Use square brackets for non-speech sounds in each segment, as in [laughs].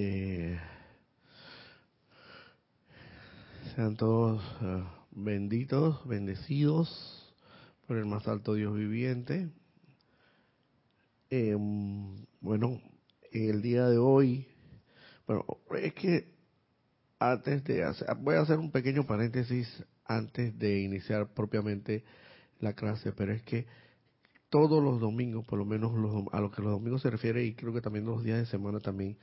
Eh, sean todos eh, benditos, bendecidos por el más alto Dios viviente. Em, bueno, el día de hoy, bueno, es que antes de hacer, voy a hacer un pequeño paréntesis antes de iniciar propiamente la clase, pero es que todos los domingos, por lo menos a lo que los domingos se refiere y creo que también los días de semana también,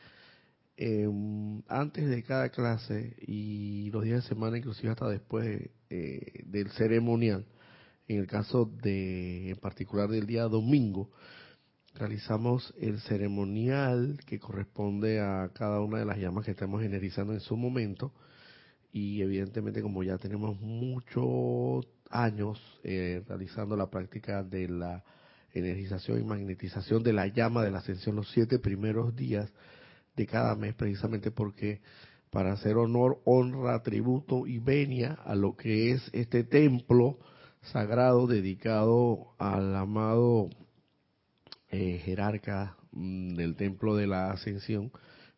em, antes de cada clase y los días de semana, inclusive hasta después eh, del ceremonial, en el caso de, en particular del día domingo, realizamos el ceremonial que corresponde a cada una de las llamas que estamos energizando en su momento. Y evidentemente como ya tenemos muchos años eh, realizando la práctica de la energización y magnetización de la llama de la ascensión los siete primeros días de cada mes precisamente porque para hacer honor, honra, tributo y venia a lo que es este templo sagrado dedicado al amado eh, jerarca mm, del Templo de la Ascensión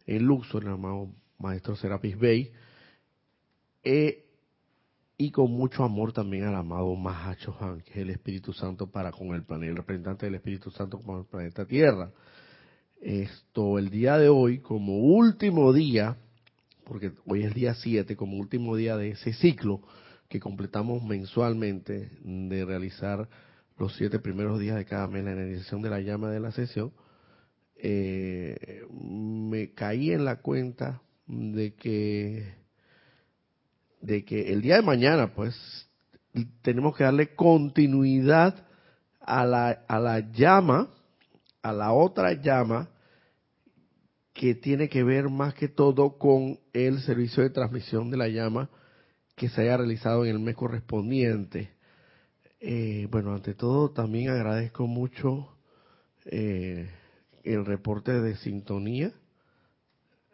en Luxor, el amado Maestro Serapis Bey, eh, y con mucho amor también al amado Mahacho Han, que es el Espíritu Santo para con el planeta, el representante del Espíritu Santo con el planeta Tierra. Esto, el día de hoy, como último día, porque hoy es día 7, como último día de ese ciclo que completamos mensualmente de realizar los siete primeros días de cada mes la energización de la llama de la sesión, eh, me caí en la cuenta de que de que el día de mañana pues tenemos que darle continuidad a la, a la llama, a la otra llama que tiene que ver más que todo con el servicio de transmisión de la llama que se haya realizado en el mes correspondiente. Eh, bueno, ante todo también agradezco mucho eh, el reporte de sintonía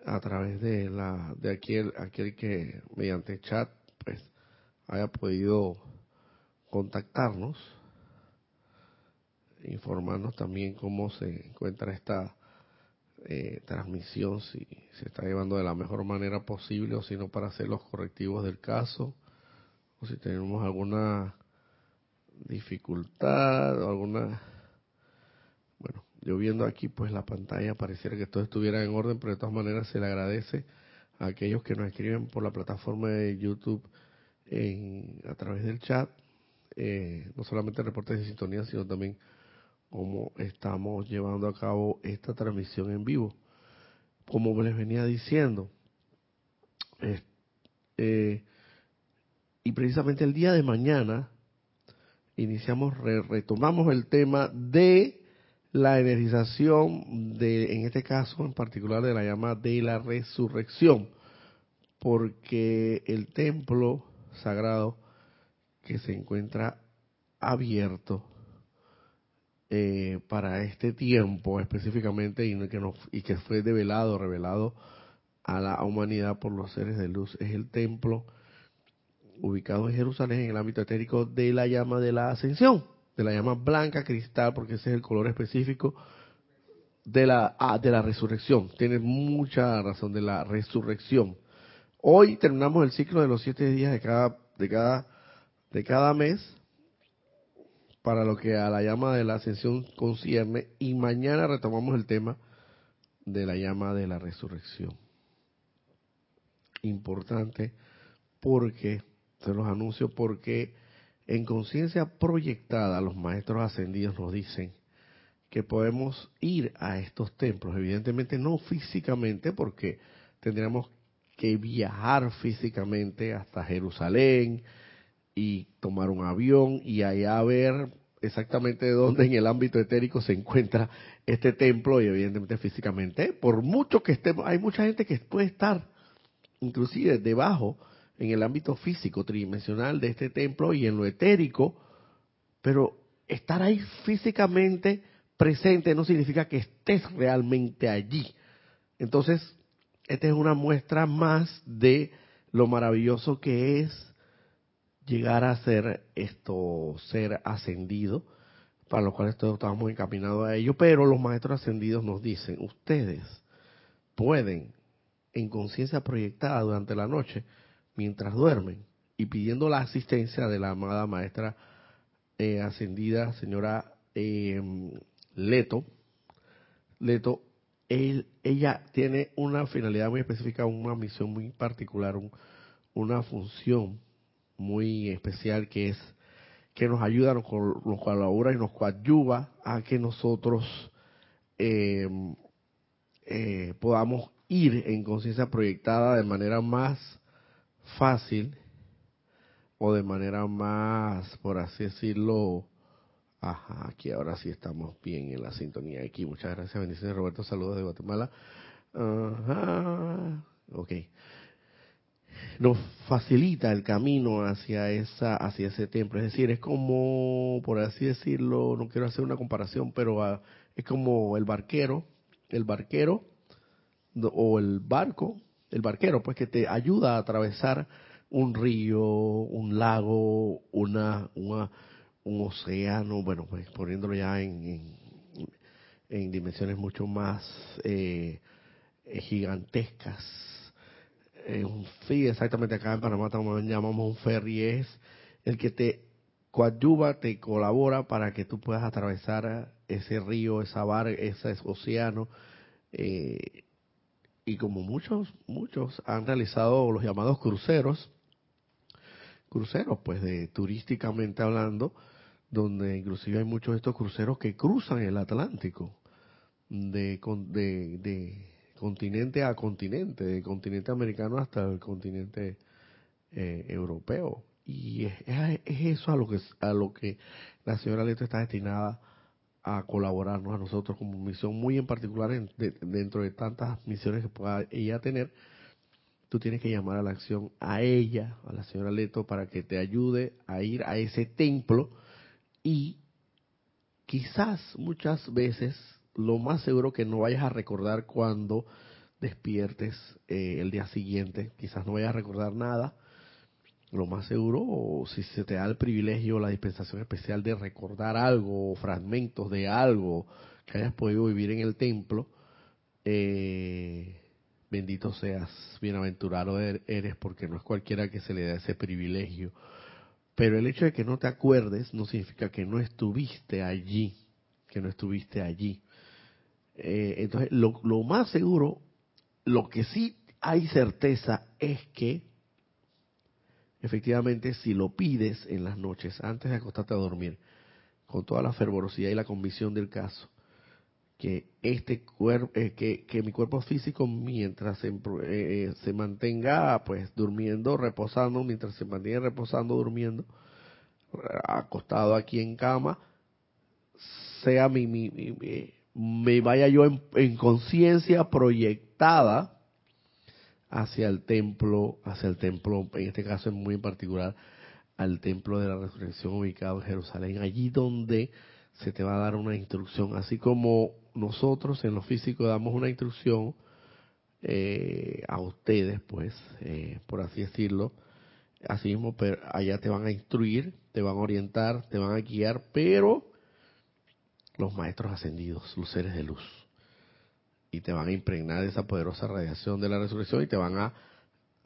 a través de la de aquel aquel que mediante chat pues haya podido contactarnos informarnos también cómo se encuentra esta eh, transmisión si se está llevando de la mejor manera posible o si no para hacer los correctivos del caso o si tenemos alguna dificultad o alguna... Bueno, yo viendo aquí pues la pantalla pareciera que todo estuviera en orden, pero de todas maneras se le agradece a aquellos que nos escriben por la plataforma de YouTube en, a través del chat, eh, no solamente reportes de sintonía, sino también cómo estamos llevando a cabo esta transmisión en vivo. Como les venía diciendo, eh, y precisamente el día de mañana iniciamos, retomamos el tema de la energización de, en este caso en particular de la llama de la resurrección, porque el templo sagrado que se encuentra abierto eh, para este tiempo específicamente y que, fue develado, revelado a la humanidad por los seres de luz, es el templo ubicado en Jerusalén en el ámbito etérico de la llama de la ascensión, de la llama blanca cristal, porque ese es el color específico de la, ah, de la resurrección. Tiene mucha razón de la resurrección. Hoy terminamos el ciclo de los siete días de cada, de cada, de cada mes para lo que a la llama de la ascensión concierne y mañana retomamos el tema de la llama de la resurrección. Importante porque se los anuncio porque en conciencia proyectada los maestros ascendidos nos dicen que podemos ir a estos templos, evidentemente no físicamente porque tendríamos que viajar físicamente hasta Jerusalén y tomar un avión y allá ver exactamente dónde en el ámbito etérico se encuentra este templo y evidentemente físicamente, por mucho que estemos, hay mucha gente que puede estar inclusive debajo en el ámbito físico tridimensional de este templo y en lo etérico, pero estar ahí físicamente presente no significa que estés realmente allí. Entonces, esta es una muestra más de lo maravilloso que es llegar a ser esto, ser ascendido, para lo cual estamos encaminados a ello, pero los maestros ascendidos nos dicen, ustedes pueden en conciencia proyectada durante la noche mientras duermen y pidiendo la asistencia de la amada maestra eh, ascendida, señora eh, Leto. Leto, él, ella tiene una finalidad muy específica, una misión muy particular, una función muy especial que es que nos ayuda, nos, colabora y nos coadyuva a que nosotros eh, eh, podamos ir en conciencia proyectada de manera más fácil o de manera más, por así decirlo, ajá, aquí ahora sí estamos bien en la sintonía aquí. Muchas gracias, bendiciones Roberto, saludos de Guatemala. Ajá, ok nos facilita el camino hacia esa hacia ese templo. Es decir es como por así decirlo no quiero hacer una comparación pero ah, es como el barquero el barquero o el barco el barquero pues que te ayuda a atravesar un río un lago una, un océano bueno pues poniéndolo ya en, en, dimensiones mucho más eh, gigantescas un sí, exactamente acá en Panamá llamamos un ferry, es el que te coadyuva, te colabora para que tú puedas atravesar ese río, esa bar, ese océano. Eh, y como muchos, muchos han realizado los llamados cruceros, cruceros, pues de turísticamente hablando, donde inclusive hay muchos de estos cruceros que cruzan el Atlántico de, de, de continente a continente, del continente americano hasta el continente eh, europeo. Y es, eso a lo que a lo que la señora Leto está destinada a colaborarnos a nosotros como misión muy en particular dentro de tantas misiones que pueda ella tener. Tú tienes que llamar a la acción a ella, a la señora Leto, para que te ayude a ir a ese templo y quizás muchas veces lo más seguro que no vayas a recordar cuando despiertes eh, el día siguiente, quizás no vayas a recordar nada, lo más seguro, o si se te da el privilegio, la dispensación especial de recordar algo, o fragmentos de algo que hayas podido vivir en el templo, eh, bendito seas, bienaventurado er-, eres, porque no es cualquiera que se le da ese privilegio. Pero el hecho de que no te acuerdes no significa que no estuviste allí, que no estuviste allí. Eh, entonces, lo, más seguro, lo que sí hay certeza es que, efectivamente, si lo pides en las noches, antes de acostarte a dormir, con toda la fervorosidad y la convicción del caso, que este cuerpo, eh, que, que, mi cuerpo físico mientras se, eh, se, mantenga pues durmiendo, reposando, mientras se mantiene reposando, durmiendo, acostado aquí en cama, sea mi, mi, mi me vaya yo en, conciencia proyectada hacia el templo, hacia el templo, en este caso es muy en particular, al templo de la resurrección ubicado en Jerusalén, allí donde se te va a dar una instrucción, así como nosotros en lo físico damos una instrucción eh, a ustedes, pues, eh, por así decirlo, así mismo, pero allá te van a instruir, te van a orientar, te van a guiar, pero los maestros ascendidos, los seres de luz. Y te van a impregnar esa poderosa radiación de la resurrección y te van a,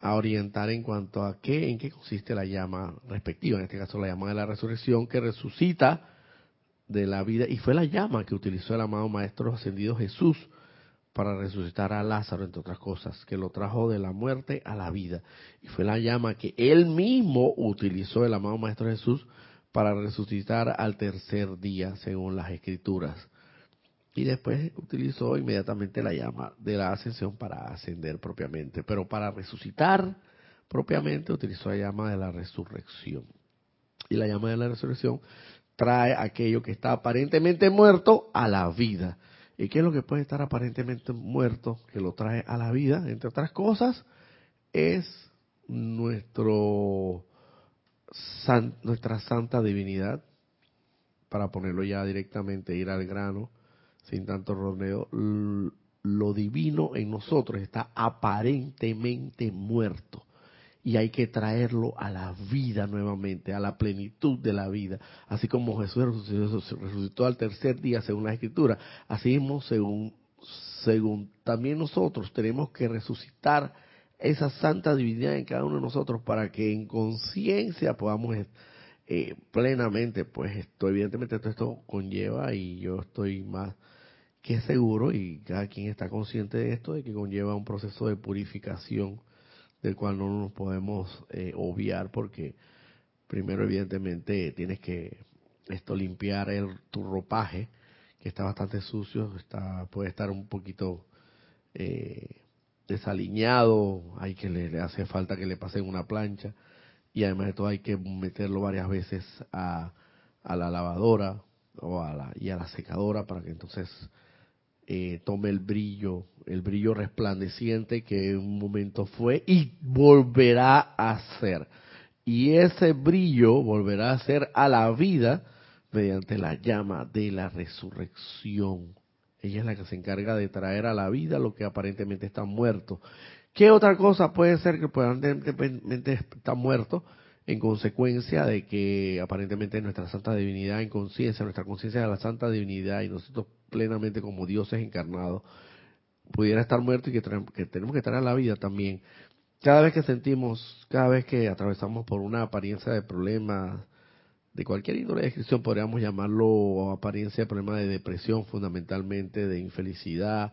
orientar en cuanto a qué, en qué consiste la llama respectiva, en este caso la llama de la resurrección que resucita de la vida y fue la llama que utilizó el amado maestro ascendido Jesús para resucitar a Lázaro, entre otras cosas, que lo trajo de la muerte a la vida. Y fue la llama que él mismo utilizó el amado maestro Jesús para resucitar al tercer día, según las escrituras. Y después utilizó inmediatamente la llama de la ascensión para ascender propiamente. Pero para resucitar propiamente utilizó la llama de la resurrección. Y la llama de la resurrección trae aquello que está aparentemente muerto a la vida. ¿Y qué es lo que puede estar aparentemente muerto que lo trae a la vida? Entre otras cosas, es nuestro nuestra santa divinidad, para ponerlo ya directamente, ir al grano, sin tanto rodeo, lo divino en nosotros está aparentemente muerto y hay que traerlo a la vida nuevamente, a la plenitud de la vida. Así como Jesús resucitó, al tercer día según la escritura, así mismo según según también nosotros tenemos que resucitar esa santa divinidad en cada uno de nosotros para que en conciencia podamos eh, plenamente, pues esto evidentemente todo esto conlleva y yo estoy más que seguro y cada quien está consciente de esto, de que conlleva un proceso de purificación del cual no nos podemos eh, obviar porque primero evidentemente tienes que esto limpiar el, tu ropaje que está bastante sucio, está puede estar un poquito eh, desaliñado, hay que le, hace falta que le pasen una plancha y además de todo hay que meterlo varias veces a, la lavadora o a la, y a la secadora para que entonces eh, tome el brillo, el brillo resplandeciente que en un momento fue y volverá a ser. Y ese brillo volverá a ser a la vida mediante la llama de la resurrección. Ella es la que se encarga de traer a la vida lo que aparentemente está muerto. ¿Qué otra cosa puede ser que aparentemente está muerto en consecuencia de que aparentemente nuestra santa divinidad en conciencia, nuestra conciencia de la santa divinidad y nosotros plenamente como dioses encarnados, pudiera estar muerto y que, que tenemos que estar a la vida también? Cada vez que sentimos, cada vez que atravesamos por una apariencia de problemas, de cualquier índole de descripción, podríamos llamarlo apariencia de problema de depresión fundamentalmente, de infelicidad,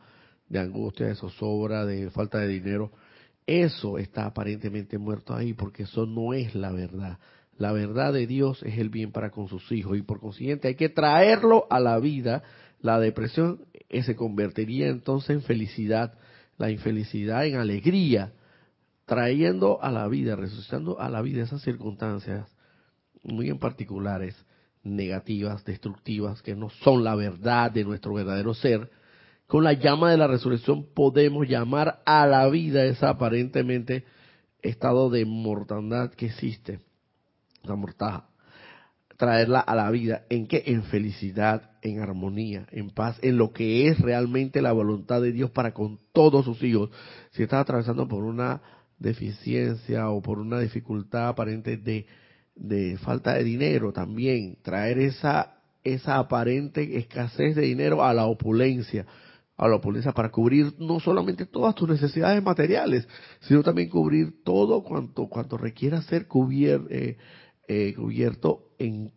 de angustia, de zozobra, de falta de dinero. Eso está aparentemente muerto ahí porque eso no es la verdad. La verdad de Dios es el bien para con sus hijos y por consiguiente hay que traerlo a la vida. La depresión eh, se convertiría entonces en felicidad, la infelicidad en alegría, trayendo a la vida, resucitando a la vida esas circunstancias muy en particulares, negativas, destructivas, que no son la verdad de nuestro verdadero ser, con la llama de la resurrección podemos llamar a la vida esa aparentemente estado de mortandad que existe, la mortaja, traerla a la vida, ¿en qué? En felicidad, en armonía, en paz, en lo que es realmente la voluntad de Dios para con todos sus hijos. Si estás atravesando por una deficiencia o por una dificultad aparente de de falta de dinero también, traer esa, esa aparente escasez de dinero a la opulencia, a la opulencia para cubrir no solamente todas tus necesidades materiales, sino también cubrir todo cuanto, cuanto requiera ser eh, eh, cubierto en,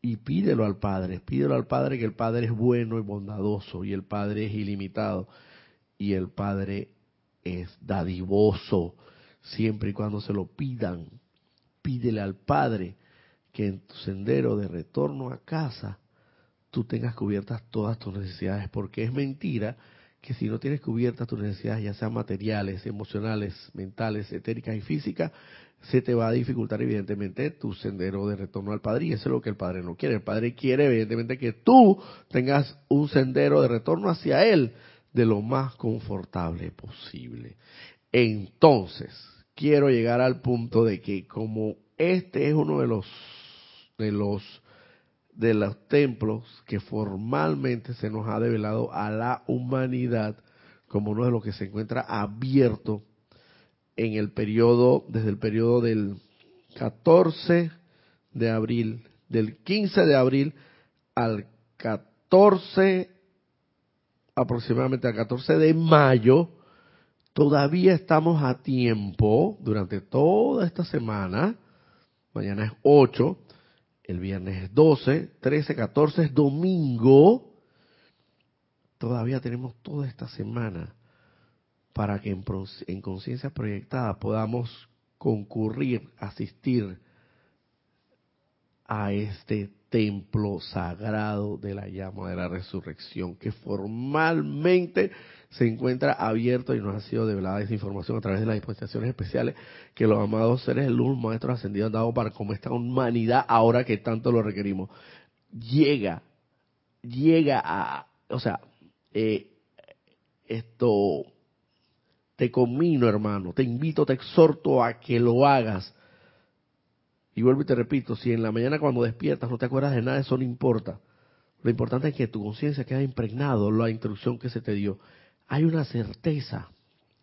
y pídelo al Padre, pídelo al Padre que el Padre es bueno y bondadoso y el Padre es ilimitado y el Padre es dadivoso siempre y cuando se lo pidan pídele al Padre que en tu sendero de retorno a casa tú tengas cubiertas todas tus necesidades, porque es mentira que si no tienes cubiertas tus necesidades, ya sean materiales, emocionales, mentales, etéricas y físicas, se te va a dificultar evidentemente tu sendero de retorno al Padre y eso es lo que el Padre no quiere. El Padre quiere evidentemente que tú tengas un sendero de retorno hacia Él de lo más confortable posible. Entonces, quiero llegar al punto de que como este es uno de los de los de los templos que formalmente se nos ha develado a la humanidad como uno de los que se encuentra abierto en el periodo desde el periodo del 14 de abril, del 15 de abril al 14 aproximadamente al 14 de mayo Todavía estamos a tiempo durante toda esta semana. Mañana es 8, el viernes es 12, 13, 14 es domingo. Todavía tenemos toda esta semana para que en, en conciencia proyectada podamos concurrir, asistir a este templo sagrado de la llama de la resurrección, que formalmente se encuentra abierto y nos ha sido develada esa información a través de las dispensaciones especiales que los amados seres de luz, maestros ascendidos, han dado para como esta humanidad ahora que tanto lo requerimos. Llega, llega a, o sea, eh, esto, te conmino hermano, te invito, te exhorto a que lo hagas. Y vuelvo y te repito, si en la mañana cuando despiertas no te acuerdas de nada, eso no importa. Lo importante es que tu conciencia quede impregnado la instrucción que se te dio hay una certeza,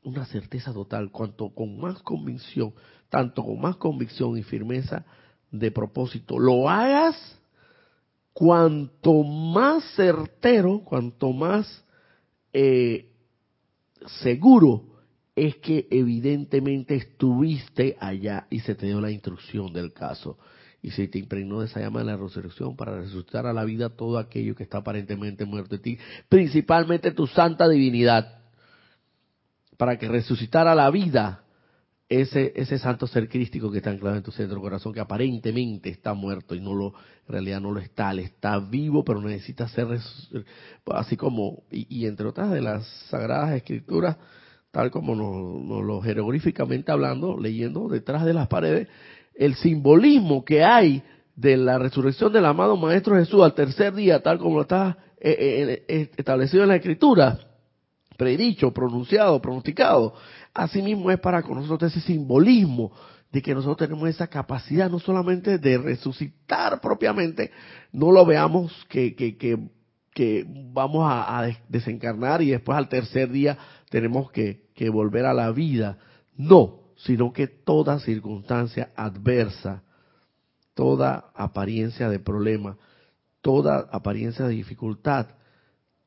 una certeza total, cuanto con más convicción, tanto con más convicción y firmeza de propósito lo hagas, cuanto más certero, cuanto más eh, seguro es que evidentemente estuviste allá y se te dio la instrucción del caso. Y se te impregnó de esa llama de la resurrección para resucitar a la vida todo aquello que está aparentemente muerto de ti, principalmente tu santa divinidad, para que resucitara la vida ese, ese santo ser crístico que está anclado en tu centro corazón, que aparentemente está muerto y no lo, en realidad no lo está, le está vivo, pero necesita ser así como, y, entre otras de las sagradas escrituras, tal como nos, lo jeroglíficamente hablando, leyendo detrás de las paredes, el simbolismo que hay de la resurrección del amado Maestro Jesús al tercer día, tal como está eh, eh, eh, establecido en la escritura, predicho, pronunciado, pronosticado, Asimismo es para con nosotros ese simbolismo de que nosotros tenemos esa capacidad no solamente de resucitar propiamente, no lo veamos que, que, que, vamos a, desencarnar y después al tercer día tenemos que, que volver a la vida. No, sino que toda circunstancia adversa, toda apariencia de problema, toda apariencia de dificultad,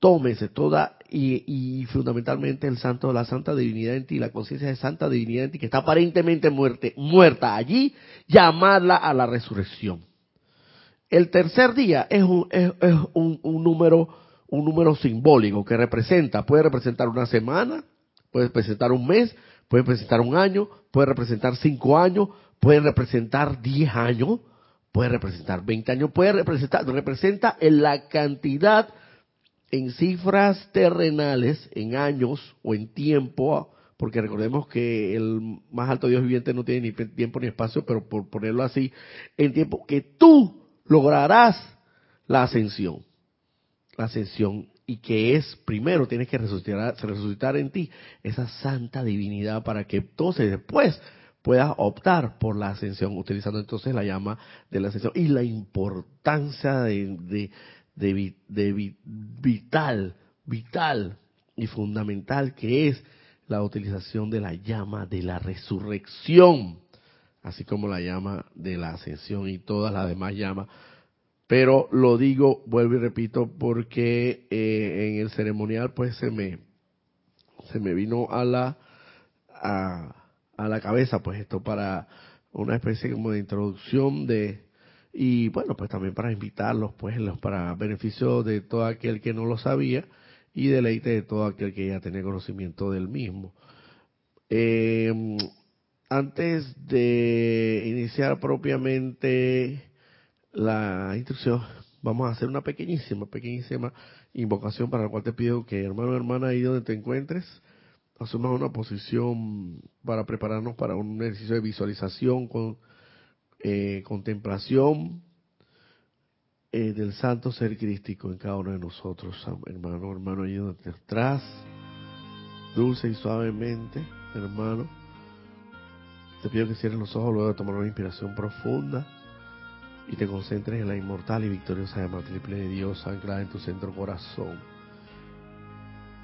tómese toda y, fundamentalmente el santo, la santa divinidad en ti, la conciencia de santa divinidad en ti que está aparentemente muerte, muerta allí, llamarla a la resurrección. El tercer día es un, es, un, un número un número simbólico que representa, puede representar una semana, puede representar un mes, puede representar un año, puede representar cinco años, puede representar diez años, puede representar veinte años, puede representar, representa en la cantidad en cifras terrenales, en años o en tiempo, porque recordemos que el más alto Dios viviente no tiene ni tiempo ni espacio, pero por ponerlo así, en tiempo que tú lograrás la ascensión, la ascensión y que es primero tienes que resucitar, resucitar en ti esa santa divinidad para que entonces después puedas optar por la ascensión, utilizando entonces la llama de la ascensión y la importancia de, de, vital, vital y fundamental que es la utilización de la llama de la resurrección, así como la llama de la ascensión y todas las demás llamas. Pero lo digo, vuelvo y repito, porque eh, en el ceremonial pues se me se me vino a la a, a la cabeza pues esto para una especie como de introducción de y bueno, pues también para invitarlos, pues para beneficio de todo aquel que no lo sabía y deleite de todo aquel que ya tenía conocimiento del mismo. Eh, antes de iniciar propiamente la instrucción, vamos a hacer una pequeñísima, pequeñísima invocación para la cual te pido que hermano hermana ahí donde te encuentres, asumas una posición para prepararnos para un ejercicio de visualización con eh, contemplación eh, del santo ser crístico en cada uno de nosotros, hermano, hermano, ayúdate atrás, dulce y suavemente, hermano. Te pido que cierres los ojos luego de tomar una inspiración profunda y te concentres en la inmortal y victoriosa llama triple de Dios anclada en tu centro corazón.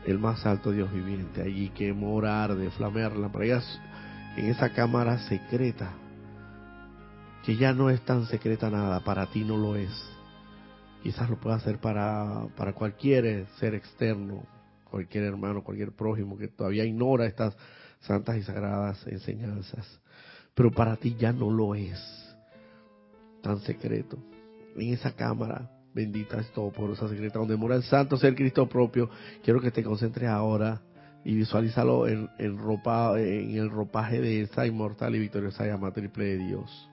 El más alto Dios viviente, allí que morar de flamearla, para allá en esa cámara secreta que ya no es tan secreta nada, para ti no lo es. Quizás lo pueda hacer para, para cualquier ser externo, cualquier hermano, cualquier prójimo que todavía ignora estas santas y sagradas enseñanzas. Pero para ti ya no lo es tan secreto. En esa cámara bendita es todo por esa secreta donde mora el santo ser Cristo propio. Quiero que te concentres ahora y visualízalo en, en, ropa, en el ropaje de esa inmortal y victoriosa llama triple de Dios.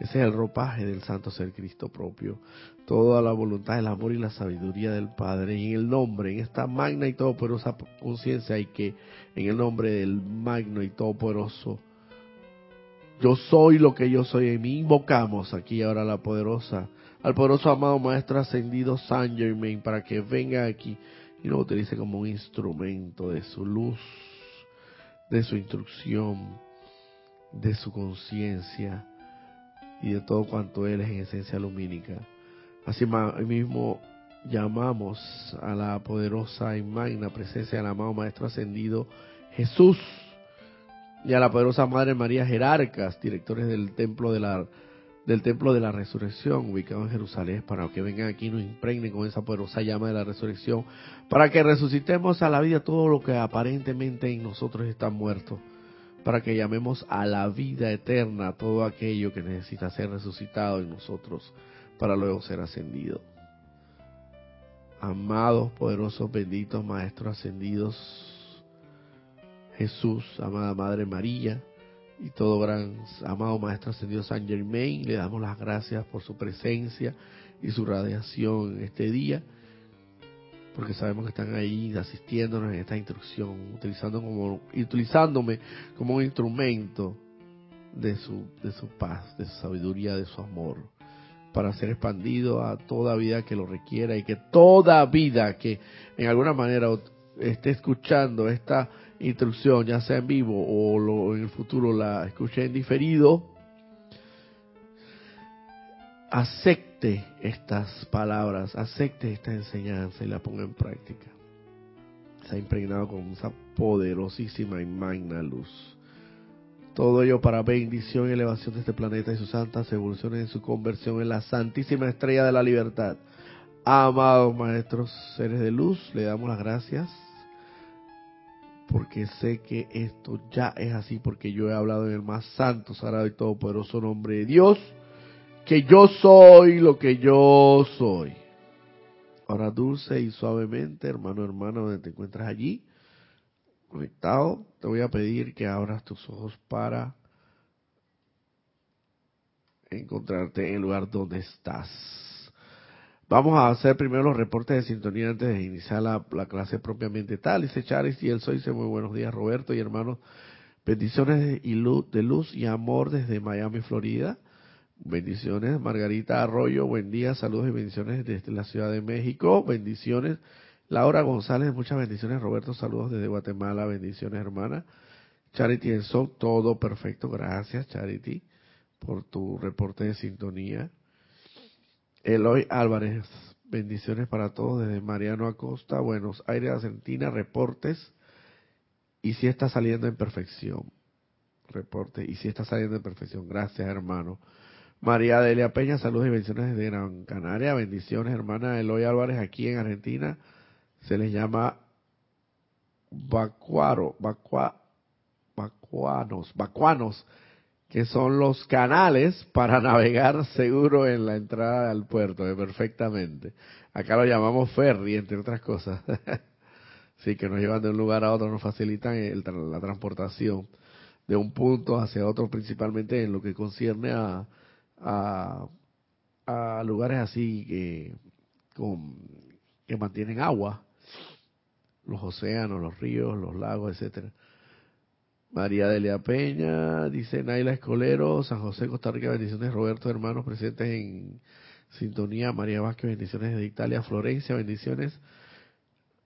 Ese es el ropaje del santo ser Cristo propio. Toda la voluntad, el amor y la sabiduría del Padre. En el nombre, en esta magna y todopoderosa conciencia, y que en el nombre del magno y todopoderoso, yo soy lo que yo soy en mí. Invocamos aquí ahora la poderosa, al poderoso amado Maestro Ascendido San Germain para que venga aquí y nos utilice como un instrumento de su luz, de su instrucción, de su conciencia y de todo cuanto Él es en esencia lumínica. Así mismo llamamos a la poderosa y magna presencia del amado Maestro Ascendido Jesús y a la poderosa Madre María Jerarcas, directores del Templo de la del templo de la resurrección ubicado en Jerusalén para que vengan aquí y nos impregnen con esa poderosa llama de la resurrección, para que resucitemos a la vida todo lo que aparentemente en nosotros está muerto, para que llamemos a la vida eterna todo aquello que necesita ser resucitado en nosotros para luego ser ascendido. Amados, poderosos, benditos Maestros ascendidos, Jesús, amada Madre María, y todo gran amado Maestro Ascendido San Germain, le damos las gracias por su presencia y su radiación en este día, porque sabemos que están ahí asistiéndonos en esta instrucción, utilizando como, utilizándome como un instrumento de su, de su paz, de su sabiduría, de su amor, para ser expandido a toda vida que lo requiera y que toda vida que en alguna manera esté escuchando esta instrucción, ya sea en vivo o lo, en el futuro la escuche en diferido, acepte estas palabras, acepte esta enseñanza y la ponga en práctica. Se ha impregnado con esa poderosísima y magna luz. Todo ello para bendición y elevación de este planeta y sus santas evoluciones en su conversión en la santísima estrella de la libertad. Amados maestros, seres de luz, le damos las gracias porque sé que esto ya es así, porque yo he hablado en el más santo, sagrado y todopoderoso nombre de Dios, que yo soy lo que yo soy. Ahora dulce y suavemente, hermano, hermano, donde te encuentras allí, conectado, te voy a pedir que abras tus ojos para encontrarte en el lugar donde estás. Vamos a hacer primero los reportes de sintonía antes de iniciar la, clase propiamente tal. Dice Charis y el soy, dice muy buenos días Roberto y hermanos. Bendiciones de luz, de luz y amor desde Miami, Florida. Bendiciones Margarita Arroyo, buen día, saludos y bendiciones desde la Ciudad de México. Bendiciones Laura González, muchas bendiciones Roberto, saludos desde Guatemala, bendiciones hermana. Charity el Sol, todo perfecto, gracias Charity por tu reporte de sintonía. Eloy Álvarez, bendiciones para todos desde Mariano Acosta, Buenos Aires, Argentina, reportes. Y si está saliendo en perfección. Reporte. Y si está saliendo en perfección. Gracias, hermano. María Delia Peña, saludos y bendiciones desde Gran Canaria. Bendiciones, hermana Eloy Álvarez, aquí en Argentina. Se les llama vacuaro, vacua, vacuanos, vacuanos que son los canales para navegar seguro en la entrada al puerto, eh, perfectamente. Acá lo llamamos ferry, entre otras cosas. [laughs] sí, que nos llevan de un lugar a otro, nos facilitan la transportación de un punto hacia otro, principalmente en lo que concierne a, a, lugares así que, con, que mantienen agua, los océanos, los ríos, los lagos, etcétera. María Delia Peña, dice Naila Escolero, San José, Costa Rica, bendiciones, Roberto, hermanos presentes en sintonía, María Vázquez, bendiciones de Italia, Florencia, bendiciones.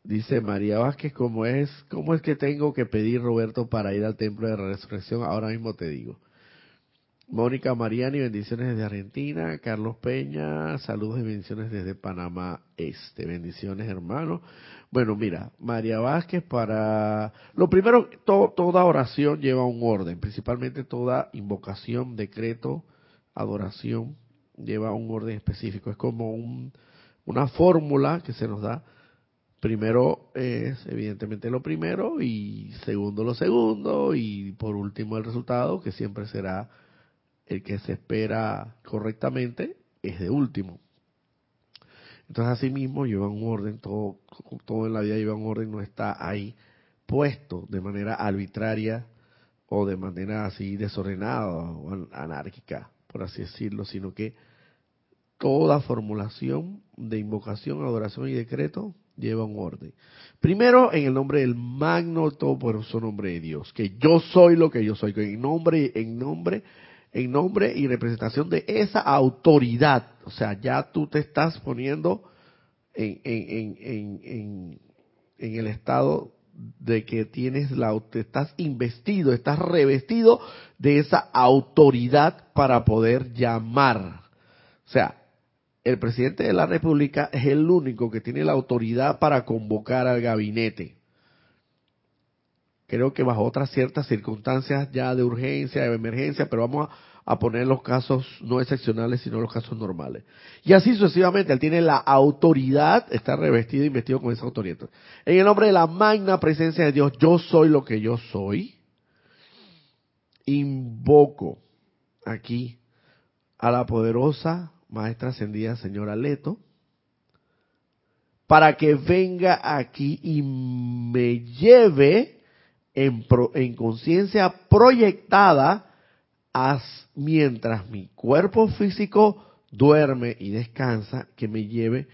Dice María Vázquez, ¿cómo es, ¿cómo es que tengo que pedir, Roberto, para ir al templo de la resurrección? Ahora mismo te digo. Mónica Mariani, bendiciones desde Argentina. Carlos Peña, saludos y bendiciones desde Panamá Este. Bendiciones, hermano. Bueno, mira, María Vázquez, para... Lo primero, toda oración lleva un orden, principalmente toda invocación, decreto, adoración, lleva un orden específico. Es como un, una fórmula que se nos da. Primero es evidentemente lo primero y segundo lo segundo y por último el resultado que siempre será el que se espera correctamente es de último. Entonces, así mismo lleva un orden, todo, todo en la vida lleva un orden, no está ahí puesto de manera arbitraria o de manera así desordenada o anárquica, por así decirlo, sino que toda formulación de invocación, adoración y decreto lleva un orden. Primero, en el nombre del magno su nombre de Dios, que yo soy lo que yo soy, que en nombre, en nombre en nombre y representación de esa autoridad. O sea, ya tú te estás poniendo en, en, en, el estado de que tienes la, estás investido, estás revestido de esa autoridad para poder llamar. O sea, el presidente de la República es el único que tiene la autoridad para convocar al gabinete creo que bajo otras ciertas circunstancias ya de urgencia, de emergencia, pero vamos a, poner los casos no excepcionales, sino los casos normales. Y así sucesivamente, él tiene la autoridad, está revestido y vestido con esa autoridad. En el nombre de la magna presencia de Dios, yo soy lo que yo soy. Invoco aquí a la poderosa maestra ascendida señora Leto para que venga aquí y me lleve en, en conciencia proyectada mientras mi cuerpo físico duerme y descansa, que me lleve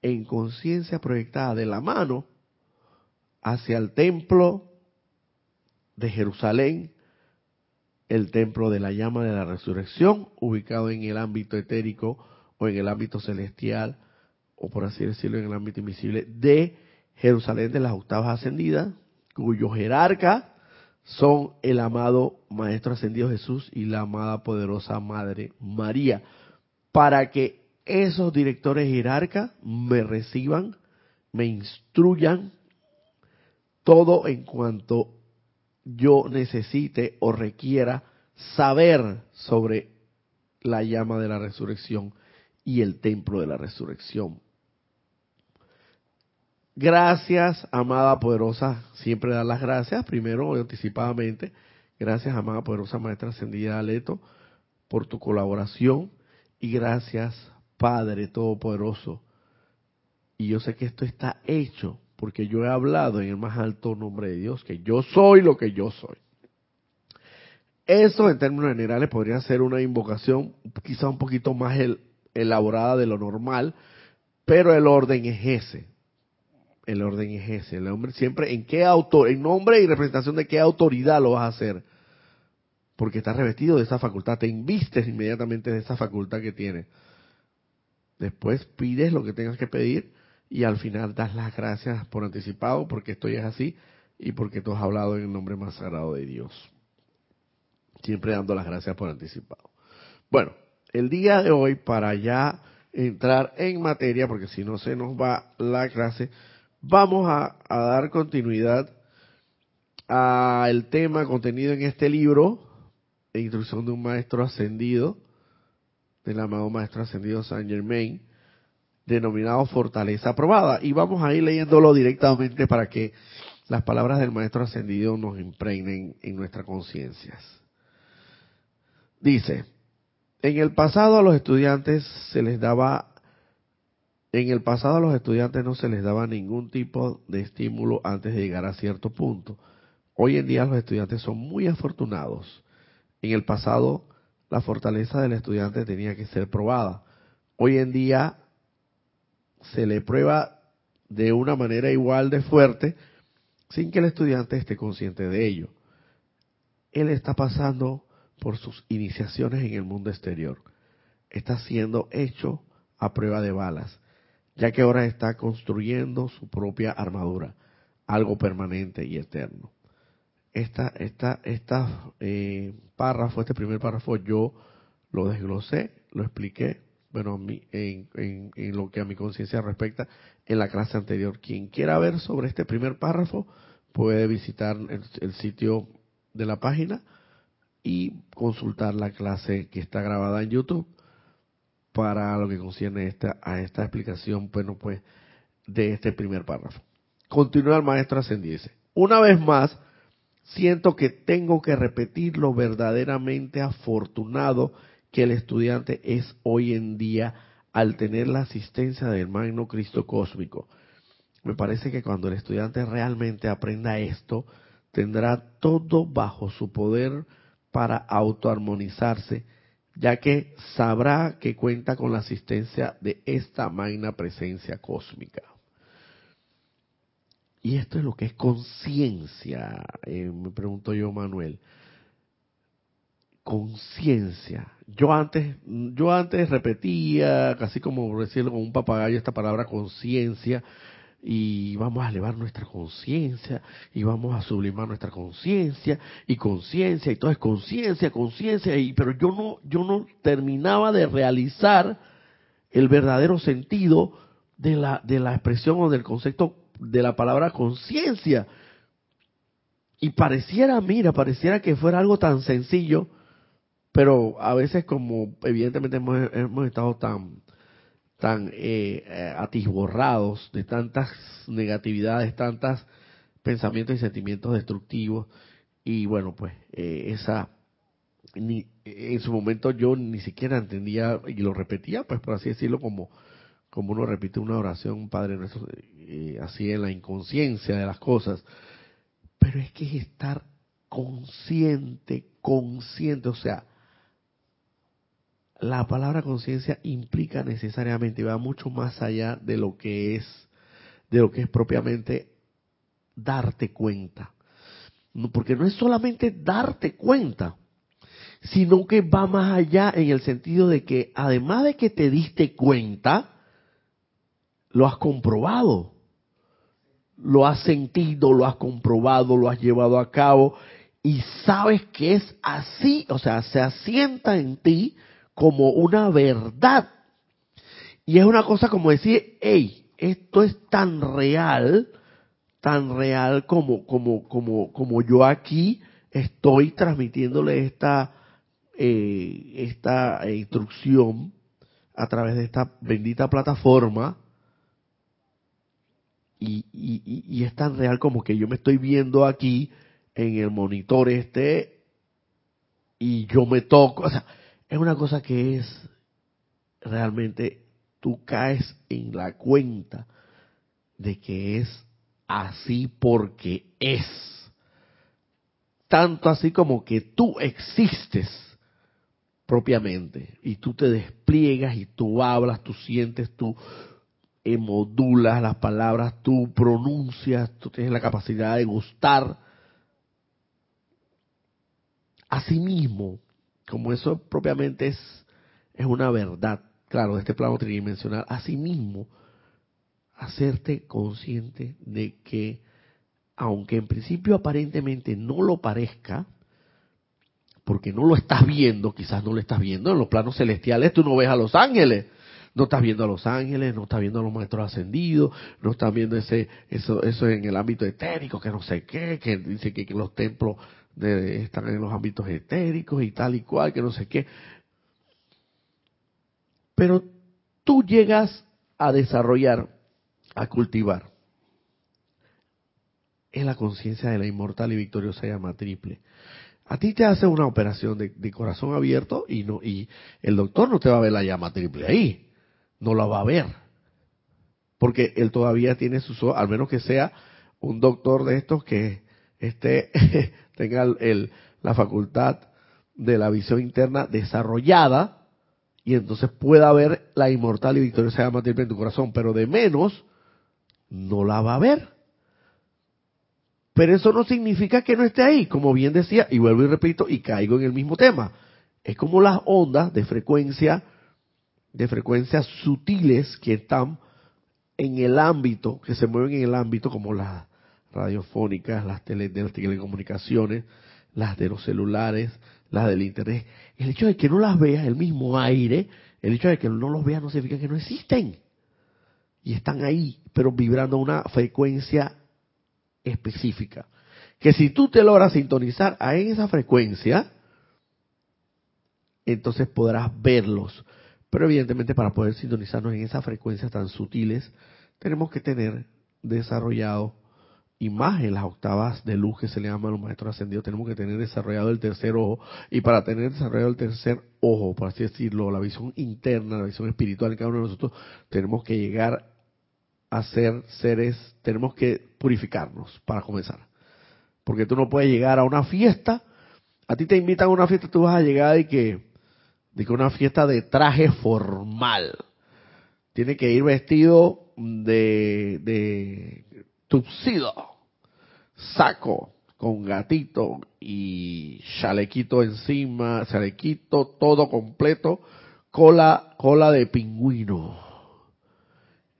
en conciencia proyectada de la mano hacia el templo de Jerusalén, el templo de la llama de la resurrección, ubicado en el ámbito etérico o en el ámbito celestial o por así decirlo, en el ámbito invisible de Jerusalén de las octavas ascendidas, cuyo jerarca son el amado Maestro Ascendido Jesús y la amada poderosa Madre María, para que esos directores jerarcas me reciban, me instruyan todo en cuanto yo necesite o requiera saber sobre la llama de la resurrección y el templo de la resurrección. Gracias, amada poderosa, siempre dar las gracias, primero anticipadamente. Gracias, amada poderosa Maestra Ascendida Aleto, por tu colaboración. Y gracias, Padre Todopoderoso. Y yo sé que esto está hecho porque yo he hablado en el más alto nombre de Dios, que yo soy lo que yo soy. Eso en términos generales podría ser una invocación quizá un poquito más elaborada de lo normal, pero el orden es ese el orden es ese. El hombre siempre, ¿en qué autor, en nombre y representación de qué autoridad lo vas a hacer? Porque estás revestido de esa facultad, te invistes inmediatamente de esa facultad que tienes. Después pides lo que tengas que pedir y al final das las gracias por anticipado, porque esto es así y porque tú has hablado en el nombre más sagrado de Dios. Siempre dando las gracias por anticipado. Bueno, el día de hoy, para ya entrar en materia, porque si no se nos va la clase, vamos a, dar continuidad al tema contenido en este libro, Instrucción de un Maestro Ascendido, del amado Maestro Ascendido Saint Germain, denominado Fortaleza Probada. Y vamos a ir leyéndolo directamente para que las palabras del Maestro Ascendido nos impregnen en nuestras conciencias. Dice, en el pasado a los estudiantes se les daba en el pasado a los estudiantes no se les daba ningún tipo de estímulo antes de llegar a cierto punto. Hoy en día los estudiantes son muy afortunados. En el pasado la fortaleza del estudiante tenía que ser probada. Hoy en día se le prueba de una manera igual de fuerte sin que el estudiante esté consciente de ello. Él está pasando por sus iniciaciones en el mundo exterior. Está siendo hecho a prueba de balas ya que ahora está construyendo su propia armadura, algo permanente y eterno. Esta, esta, esta eh, párrafo, este primer párrafo, yo lo desglosé, lo expliqué, bueno, en, en, lo que a mi conciencia respecta, en la clase anterior. Quien quiera ver sobre este primer párrafo puede visitar el sitio de la página y consultar la clase que está grabada en YouTube para lo que concierne esta, a esta explicación, bueno, pues, de este primer párrafo. Continúa el maestro ascendiese. Una vez más, siento que tengo que repetir lo verdaderamente afortunado que el estudiante es hoy en día al tener la asistencia del Magno Cristo Cósmico. Me parece que cuando el estudiante realmente aprenda esto, tendrá todo bajo su poder para autoarmonizarse ya que sabrá que cuenta con la asistencia de esta magna presencia cósmica. Y esto es lo que es conciencia, eh, me pregunto yo, Manuel. Conciencia. Yo antes, yo antes repetía, casi como decirlo con un papagayo, esta palabra conciencia, y vamos a elevar nuestra conciencia y vamos a sublimar nuestra conciencia y conciencia y todo es conciencia, conciencia y pero yo no yo no terminaba de realizar el verdadero sentido de la de la expresión o del concepto de la palabra conciencia. Y pareciera, mira, pareciera que fuera algo tan sencillo, pero a veces como evidentemente hemos, hemos estado tan tan eh, eh, atisborrados de tantas negatividades, tantos pensamientos y sentimientos destructivos. Y bueno pues eh, esa ni, en su momento yo ni siquiera entendía y lo repetía pues por así decirlo como como uno repite una oración Padre nuestro así en la inconsciencia de las cosas. Pero es que es estar consciente consciente o sea la palabra conciencia implica necesariamente, va mucho más allá de lo que es, de lo que es propiamente darte cuenta. Porque no es solamente darte cuenta, sino que va más allá en el sentido de que además de que te diste cuenta, lo has comprobado, lo has sentido, lo has comprobado, lo has llevado a cabo y sabes que es así, o sea, se asienta en ti como una verdad. Y es una cosa como decir, hey, esto es tan real, tan real como, como, como, como yo aquí estoy transmitiéndole esta, eh, esta instrucción a través de esta bendita plataforma. Y, y, y, es tan real como que yo me estoy viendo aquí en el monitor este y yo me toco. O sea, es una cosa que es realmente tú caes en la cuenta de que es así porque es. Tanto así como que tú existes propiamente y tú te despliegas y tú hablas, tú sientes, tú modulas las palabras, tú pronuncias, tú tienes la capacidad de gustar. Asimismo, como eso propiamente es, es una verdad, claro, de este plano tridimensional, asimismo, hacerte consciente de que, aunque en principio aparentemente no lo parezca, porque no lo estás viendo, quizás no lo estás viendo, en los planos celestiales tú no ves a los ángeles, no estás viendo a los ángeles, no estás viendo a los maestros ascendidos, no estás viendo ese, eso, eso en el ámbito etérico, que no sé qué, que dice que, que los templos de estar en los ámbitos etéricos y tal y cual, que no sé qué. Pero tú llegas a desarrollar, a cultivar, es la conciencia de la inmortal y victoriosa llama triple. A ti te hace una operación de, de, corazón abierto y no y el doctor no te va a ver la llama triple ahí, no la va a ver, porque él todavía tiene su, al menos que sea un doctor de estos que esté [laughs] tenga el, la facultad de la visión interna desarrollada y entonces pueda ver la inmortal y victoriosa llama triple en tu corazón, pero de menos no la va a ver. Pero eso no significa que no esté ahí, como bien decía, y vuelvo y repito, y caigo en el mismo tema. Es como las ondas de frecuencia, de frecuencias sutiles que están en el ámbito, que se mueven en el ámbito, como las radiofónicas, las tele, de las telecomunicaciones, las de los celulares, las del internet. El hecho de que no las veas, el mismo aire, el hecho de que no los veas no significa que no existen. Y están ahí, pero vibrando a una frecuencia específica. Que si tú te logras sintonizar a esa frecuencia, entonces podrás verlos. Pero evidentemente para poder sintonizarnos en esas frecuencias tan sutiles, tenemos que tener desarrollado y más en las octavas de luz que se le llama a los maestros ascendidos, tenemos que tener desarrollado el tercer ojo. Y para tener desarrollado el tercer ojo, por así decirlo, la visión interna, la visión espiritual de cada uno de nosotros, tenemos que llegar a ser seres, tenemos que purificarnos para comenzar. Porque tú no puedes llegar a una fiesta, a ti te invitan a una fiesta, tú vas a llegar y que, de una fiesta de traje formal. Tiene que ir vestido de, de tupsido, saco con gatito y chalequito encima, chalequito todo completo, cola, cola de pingüino.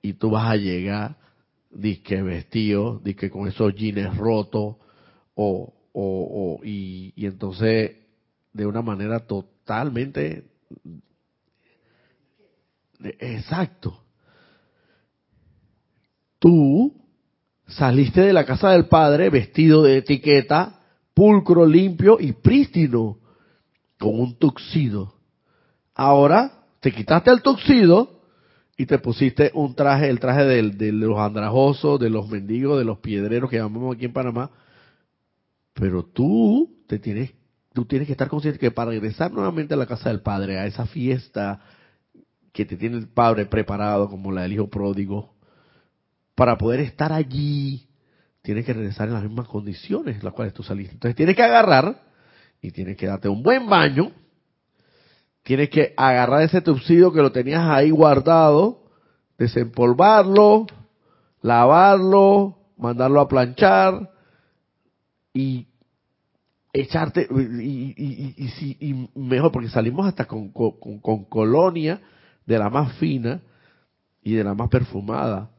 Y tú vas a llegar, disque vestido, disque con esos jeans rotos, o, o, o y, y entonces de una manera totalmente exacto. Tú saliste de la casa del Padre vestido de etiqueta, pulcro, limpio y prístino. con un tuxido. Ahora te quitaste el tuxido y te pusiste un traje, el traje de, de los andrajosos, de los mendigos, de los piedreros que llamamos aquí en Panamá. Pero tú te tienes, tú tienes que estar consciente que para regresar nuevamente a la casa del Padre, a esa fiesta que te tiene el Padre preparado, como la del Hijo Pródigo, para poder estar allí, tienes que regresar en las mismas condiciones en las cuales tú saliste. Entonces tienes que agarrar y tienes que darte un buen baño, tienes que agarrar ese tubsido que lo tenías ahí guardado, desempolvarlo, lavarlo, mandarlo a planchar y echarte, y, mejor, porque salimos hasta con, con colonia de la más fina y de la más perfumada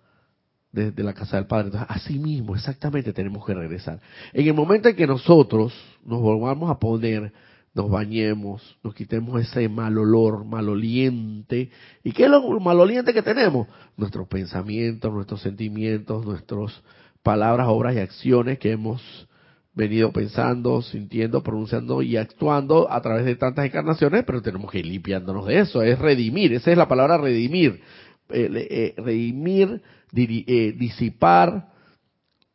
de, la casa del Padre. Así mismo, exactamente tenemos que regresar. En el momento en que nosotros nos volvamos a poner, nos bañemos, nos quitemos ese mal olor, maloliente. ¿Y qué es lo maloliente que tenemos? Nuestros pensamientos, nuestros sentimientos, nuestras palabras, obras y acciones que hemos venido pensando, sintiendo, pronunciando y actuando a través de tantas encarnaciones, pero tenemos que ir limpiándonos de eso, es redimir, esa es la palabra redimir, eh, eh, redimir eh, disipar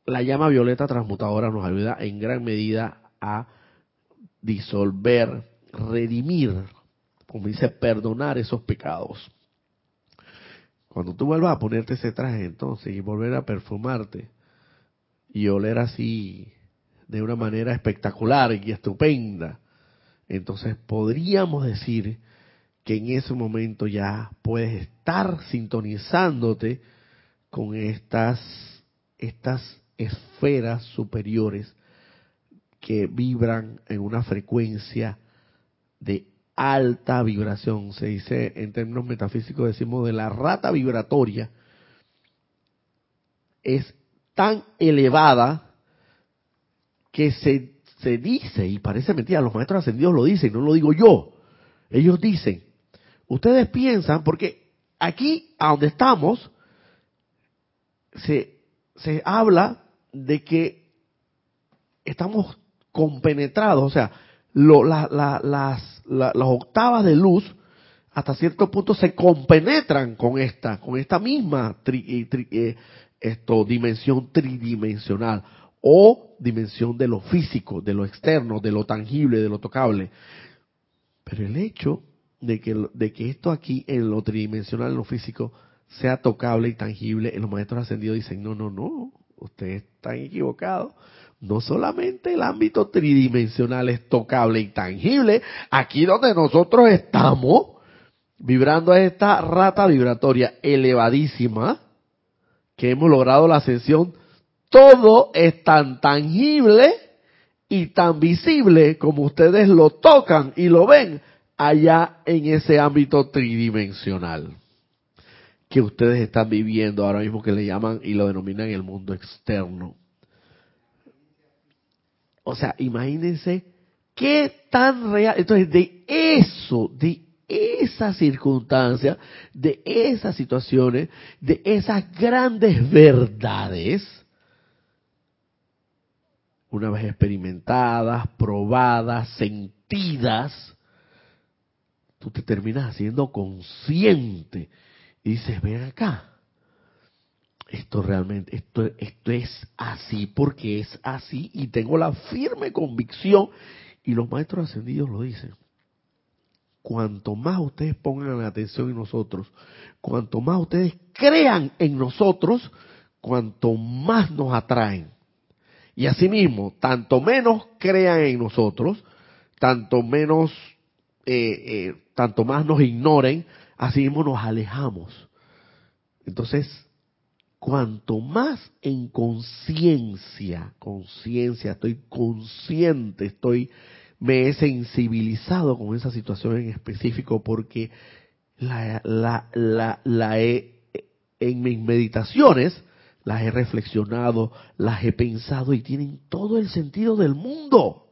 la llama violeta transmutadora nos ayuda en gran medida a disolver, redimir, como dice, perdonar esos pecados. Cuando tú vuelvas a ponerte ese traje entonces y volver a perfumarte y oler así de una manera espectacular y estupenda, entonces podríamos decir que en ese momento ya puedes estar sintonizándote con estas, estas esferas superiores que vibran en una frecuencia de alta vibración. Se dice en términos metafísicos, decimos de la rata vibratoria, es tan elevada que se, se dice, y parece mentira, los maestros ascendidos lo dicen, no lo digo yo, ellos dicen, ustedes piensan, porque aquí, a donde estamos, se, se habla de que estamos compenetrados, o sea, las, las octavas de luz hasta cierto punto se compenetran con esta, con esta misma eh, eh, esto, dimensión tridimensional o dimensión de lo físico, de lo externo, de lo tangible, de lo tocable. Pero el hecho de que, de que esto aquí en lo tridimensional, en lo físico, sea tocable y tangible, los maestros ascendidos dicen, no, no, no, ustedes están equivocados. No solamente el ámbito tridimensional es tocable y tangible, aquí donde nosotros estamos, vibrando a esta rata vibratoria elevadísima, que hemos logrado la ascensión, todo es tan tangible y tan visible como ustedes lo tocan y lo ven allá en ese ámbito tridimensional que ustedes están viviendo ahora mismo que le llaman y lo denominan el mundo externo. O sea, imagínense qué tan real. Entonces, de eso, de esa circunstancia, de esas situaciones, de esas grandes verdades, una vez experimentadas, probadas, sentidas, tú te terminas haciendo consciente y dices, ven acá, esto realmente, esto, esto es así porque es así y tengo la firme convicción, y los maestros ascendidos lo dicen, cuanto más ustedes pongan la atención en nosotros, cuanto más ustedes crean en nosotros, cuanto más nos atraen. Y asimismo, tanto menos crean en nosotros, tanto menos, eh, eh, tanto más nos ignoren, así mismo nos alejamos. Entonces, cuanto más en conciencia, conciencia, estoy consciente, estoy, me he sensibilizado con esa situación en específico porque la, la, la, la he, en mis meditaciones, las he reflexionado, las he pensado y tienen todo el sentido del mundo.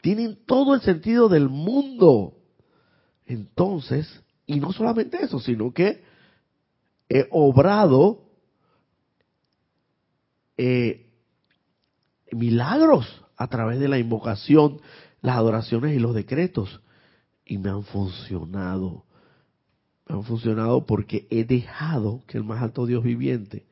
Tienen todo el sentido del mundo. Entonces, y no solamente eso, sino que he obrado eh, milagros a través de la invocación las adoraciones y los decretos. Y me han funcionado. Me han funcionado porque he dejado que el más alto Dios viviente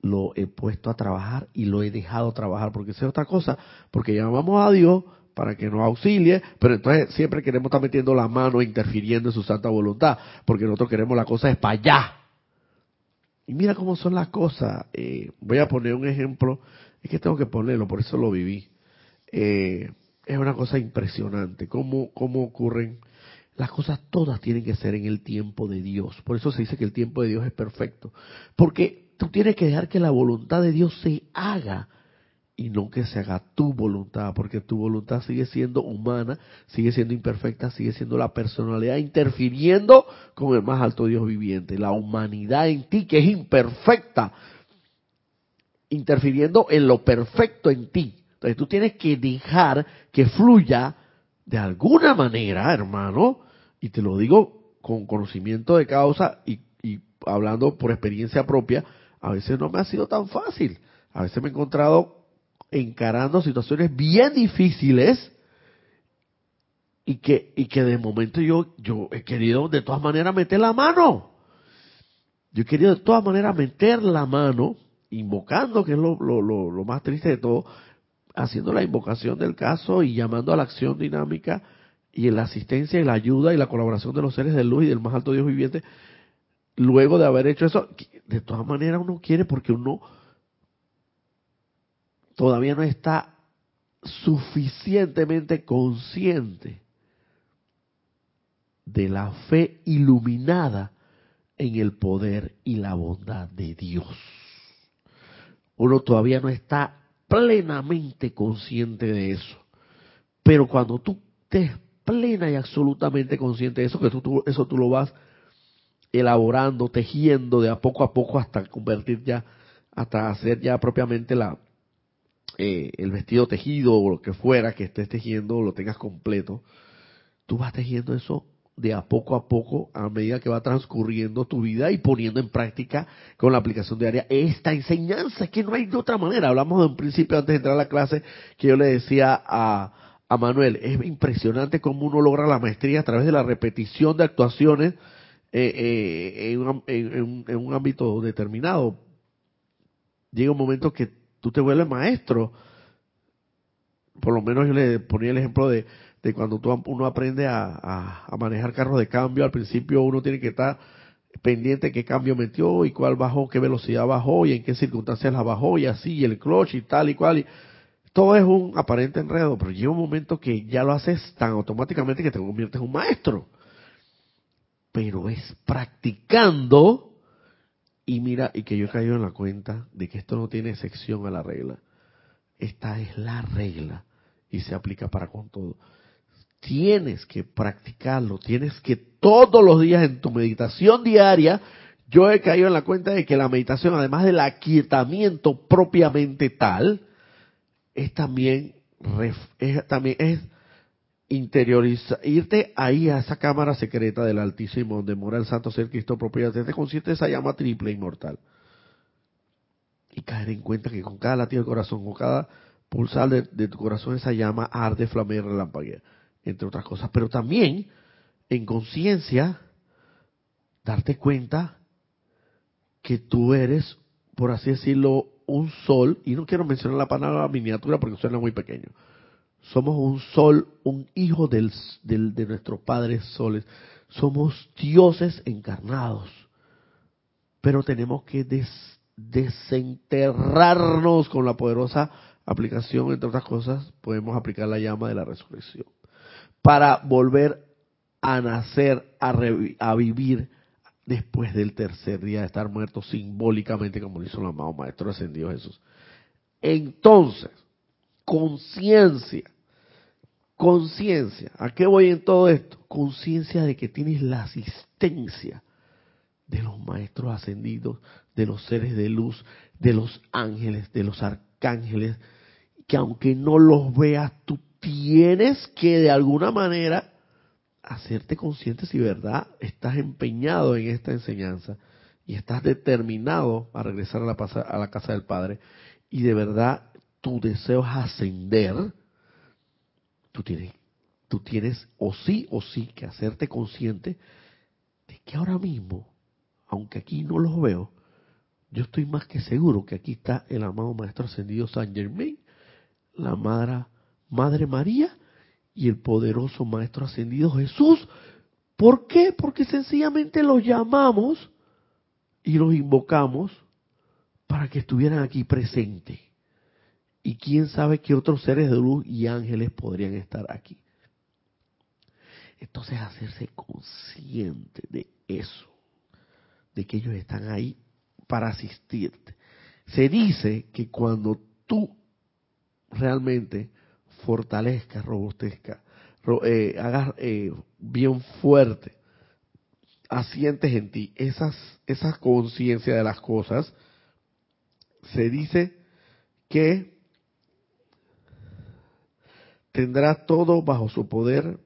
lo he puesto a trabajar y lo he dejado trabajar. Porque es otra cosa. Porque llamamos a Dios para que nos auxilie, pero entonces siempre queremos estar metiendo la mano e interfiriendo en su santa voluntad, porque nosotros queremos la cosa es para allá. Y mira cómo son las cosas. Eh, voy a poner un ejemplo, es que tengo que ponerlo, por eso lo viví. Eh, es una cosa impresionante, cómo, cómo ocurren. Las cosas todas tienen que ser en el tiempo de Dios. Por eso se dice que el tiempo de Dios es perfecto. Porque tú tienes que dejar que la voluntad de Dios se haga y no que se haga tu voluntad, porque tu voluntad sigue siendo humana, sigue siendo imperfecta, sigue siendo la personalidad interfiriendo con el más alto Dios viviente, la humanidad en ti que es imperfecta, interfiriendo en lo perfecto en ti. Entonces tú tienes que dejar que fluya de alguna manera, hermano, y te lo digo con conocimiento de causa y, y hablando por experiencia propia, a veces no me ha sido tan fácil. A veces me he encontrado encarando situaciones bien difíciles y que, y que de momento yo, yo he querido de todas maneras meter la mano. Yo he querido de todas maneras meter la mano, invocando, que es lo, lo, lo, más triste de todo, haciendo la invocación del caso y llamando a la acción dinámica y la asistencia y la ayuda y la colaboración de los seres de luz y del más alto Dios viviente. Luego de haber hecho eso, de todas maneras uno quiere porque uno todavía no está suficientemente consciente de la fe iluminada en el poder y la bondad de Dios. Uno todavía no está plenamente consciente de eso. Pero cuando tú estés plena y absolutamente consciente de eso, que tú, eso tú lo vas elaborando, tejiendo de a poco a poco hasta convertir ya, hasta hacer ya propiamente la, eh, el vestido tejido o lo que fuera que estés tejiendo, lo tengas completo, tú vas tejiendo eso de a poco a poco a medida que va transcurriendo tu vida y poniendo en práctica con la aplicación diaria esta enseñanza, que no hay de otra manera. Hablamos en principio antes de entrar a la clase que yo le decía a, a Manuel, es impresionante cómo uno logra la maestría a través de la repetición de actuaciones eh, eh, en, un, en un ámbito determinado. Llega un momento que tú te vuelves maestro. Por lo menos yo le ponía el ejemplo de, de cuando tú, uno aprende a, a, manejar carros de cambio, al principio uno tiene que estar pendiente qué cambio metió y cuál bajó, qué velocidad bajó y en qué circunstancias la bajó y así, y el clutch y tal y cual. Y todo es un aparente enredo, pero llega un momento que ya lo haces tan automáticamente que te conviertes en un maestro. Pero es practicando y mira, y que yo he caído en la cuenta de que esto no tiene excepción a la regla. Esta es la regla y se aplica para con todo. Tienes que practicarlo, tienes que todos los días en tu meditación diaria, yo he caído en la cuenta de que la meditación, además del aquietamiento propiamente tal, es también, es, también es interiorizar, irte ahí a esa cámara secreta del Altísimo donde mora el Santo Ser Cristo te consciente de esa llama triple inmortal. Y caer en cuenta que con cada latido del corazón, con cada pulsar de, tu corazón, esa llama arde, flamea y relampaguea, entre otras cosas. Pero también, en conciencia, darte cuenta que tú eres, por así decirlo, un sol, y no quiero mencionar la palabra miniatura porque suena muy pequeño, somos un sol, un hijo de nuestro Padre Soles. Somos dioses encarnados. Pero tenemos que desenterrarnos con la poderosa aplicación, entre otras cosas, podemos aplicar la llama de la resurrección. Para volver a nacer, a, a vivir después del tercer día de estar muerto simbólicamente, como lo hizo el amado Maestro Ascendido Jesús. Entonces, conciencia Conciencia. ¿A qué voy en todo esto? Conciencia de que tienes la asistencia de los maestros ascendidos, de los seres de luz, de los ángeles, de los arcángeles, que aunque no los veas, tú tienes que de alguna manera hacerte consciente si verdad estás empeñado en esta enseñanza y estás determinado a regresar a la, a la casa del Padre y de verdad tu deseo es ascender, tú tienes, tú tienes o sí o sí que hacerte consciente de que ahora mismo, aunque aquí no los veo, yo estoy más que seguro que aquí está el amado Maestro Ascendido San Germain, la Madre, Madre María y el poderoso Maestro Ascendido Jesús. ¿Por qué? Porque sencillamente los llamamos y los invocamos para que estuvieran aquí presentes. Y quién sabe qué otros seres de luz y ángeles podrían estar aquí. Entonces hacerse consciente de eso, de que ellos están ahí para asistirte. Se dice que cuando tú realmente fortalezcas, robustezcas, eh, hagas eh, bien fuerte, asientes en ti esas, esa conciencia de las cosas, se dice que tendrá todo bajo su poder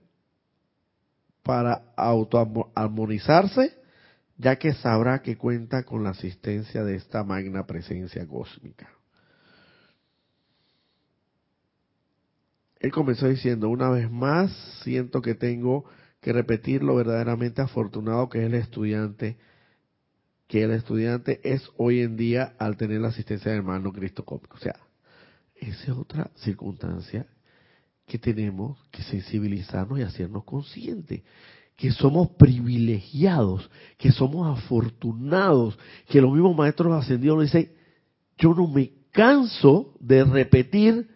para autoarmonizarse, ya que sabrá que cuenta con la asistencia de esta magna presencia cósmica. Él comenzó diciendo, una vez más, siento que tengo que repetir lo verdaderamente afortunado que es el estudiante, que el estudiante es hoy en día al tener la asistencia del hermano Cristo cósmico. O sea, esa es otra circunstancia que tenemos que sensibilizarnos y hacernos conscientes, que somos privilegiados, que somos afortunados, que los mismos maestros ascendidos nos dicen, yo no me canso de repetir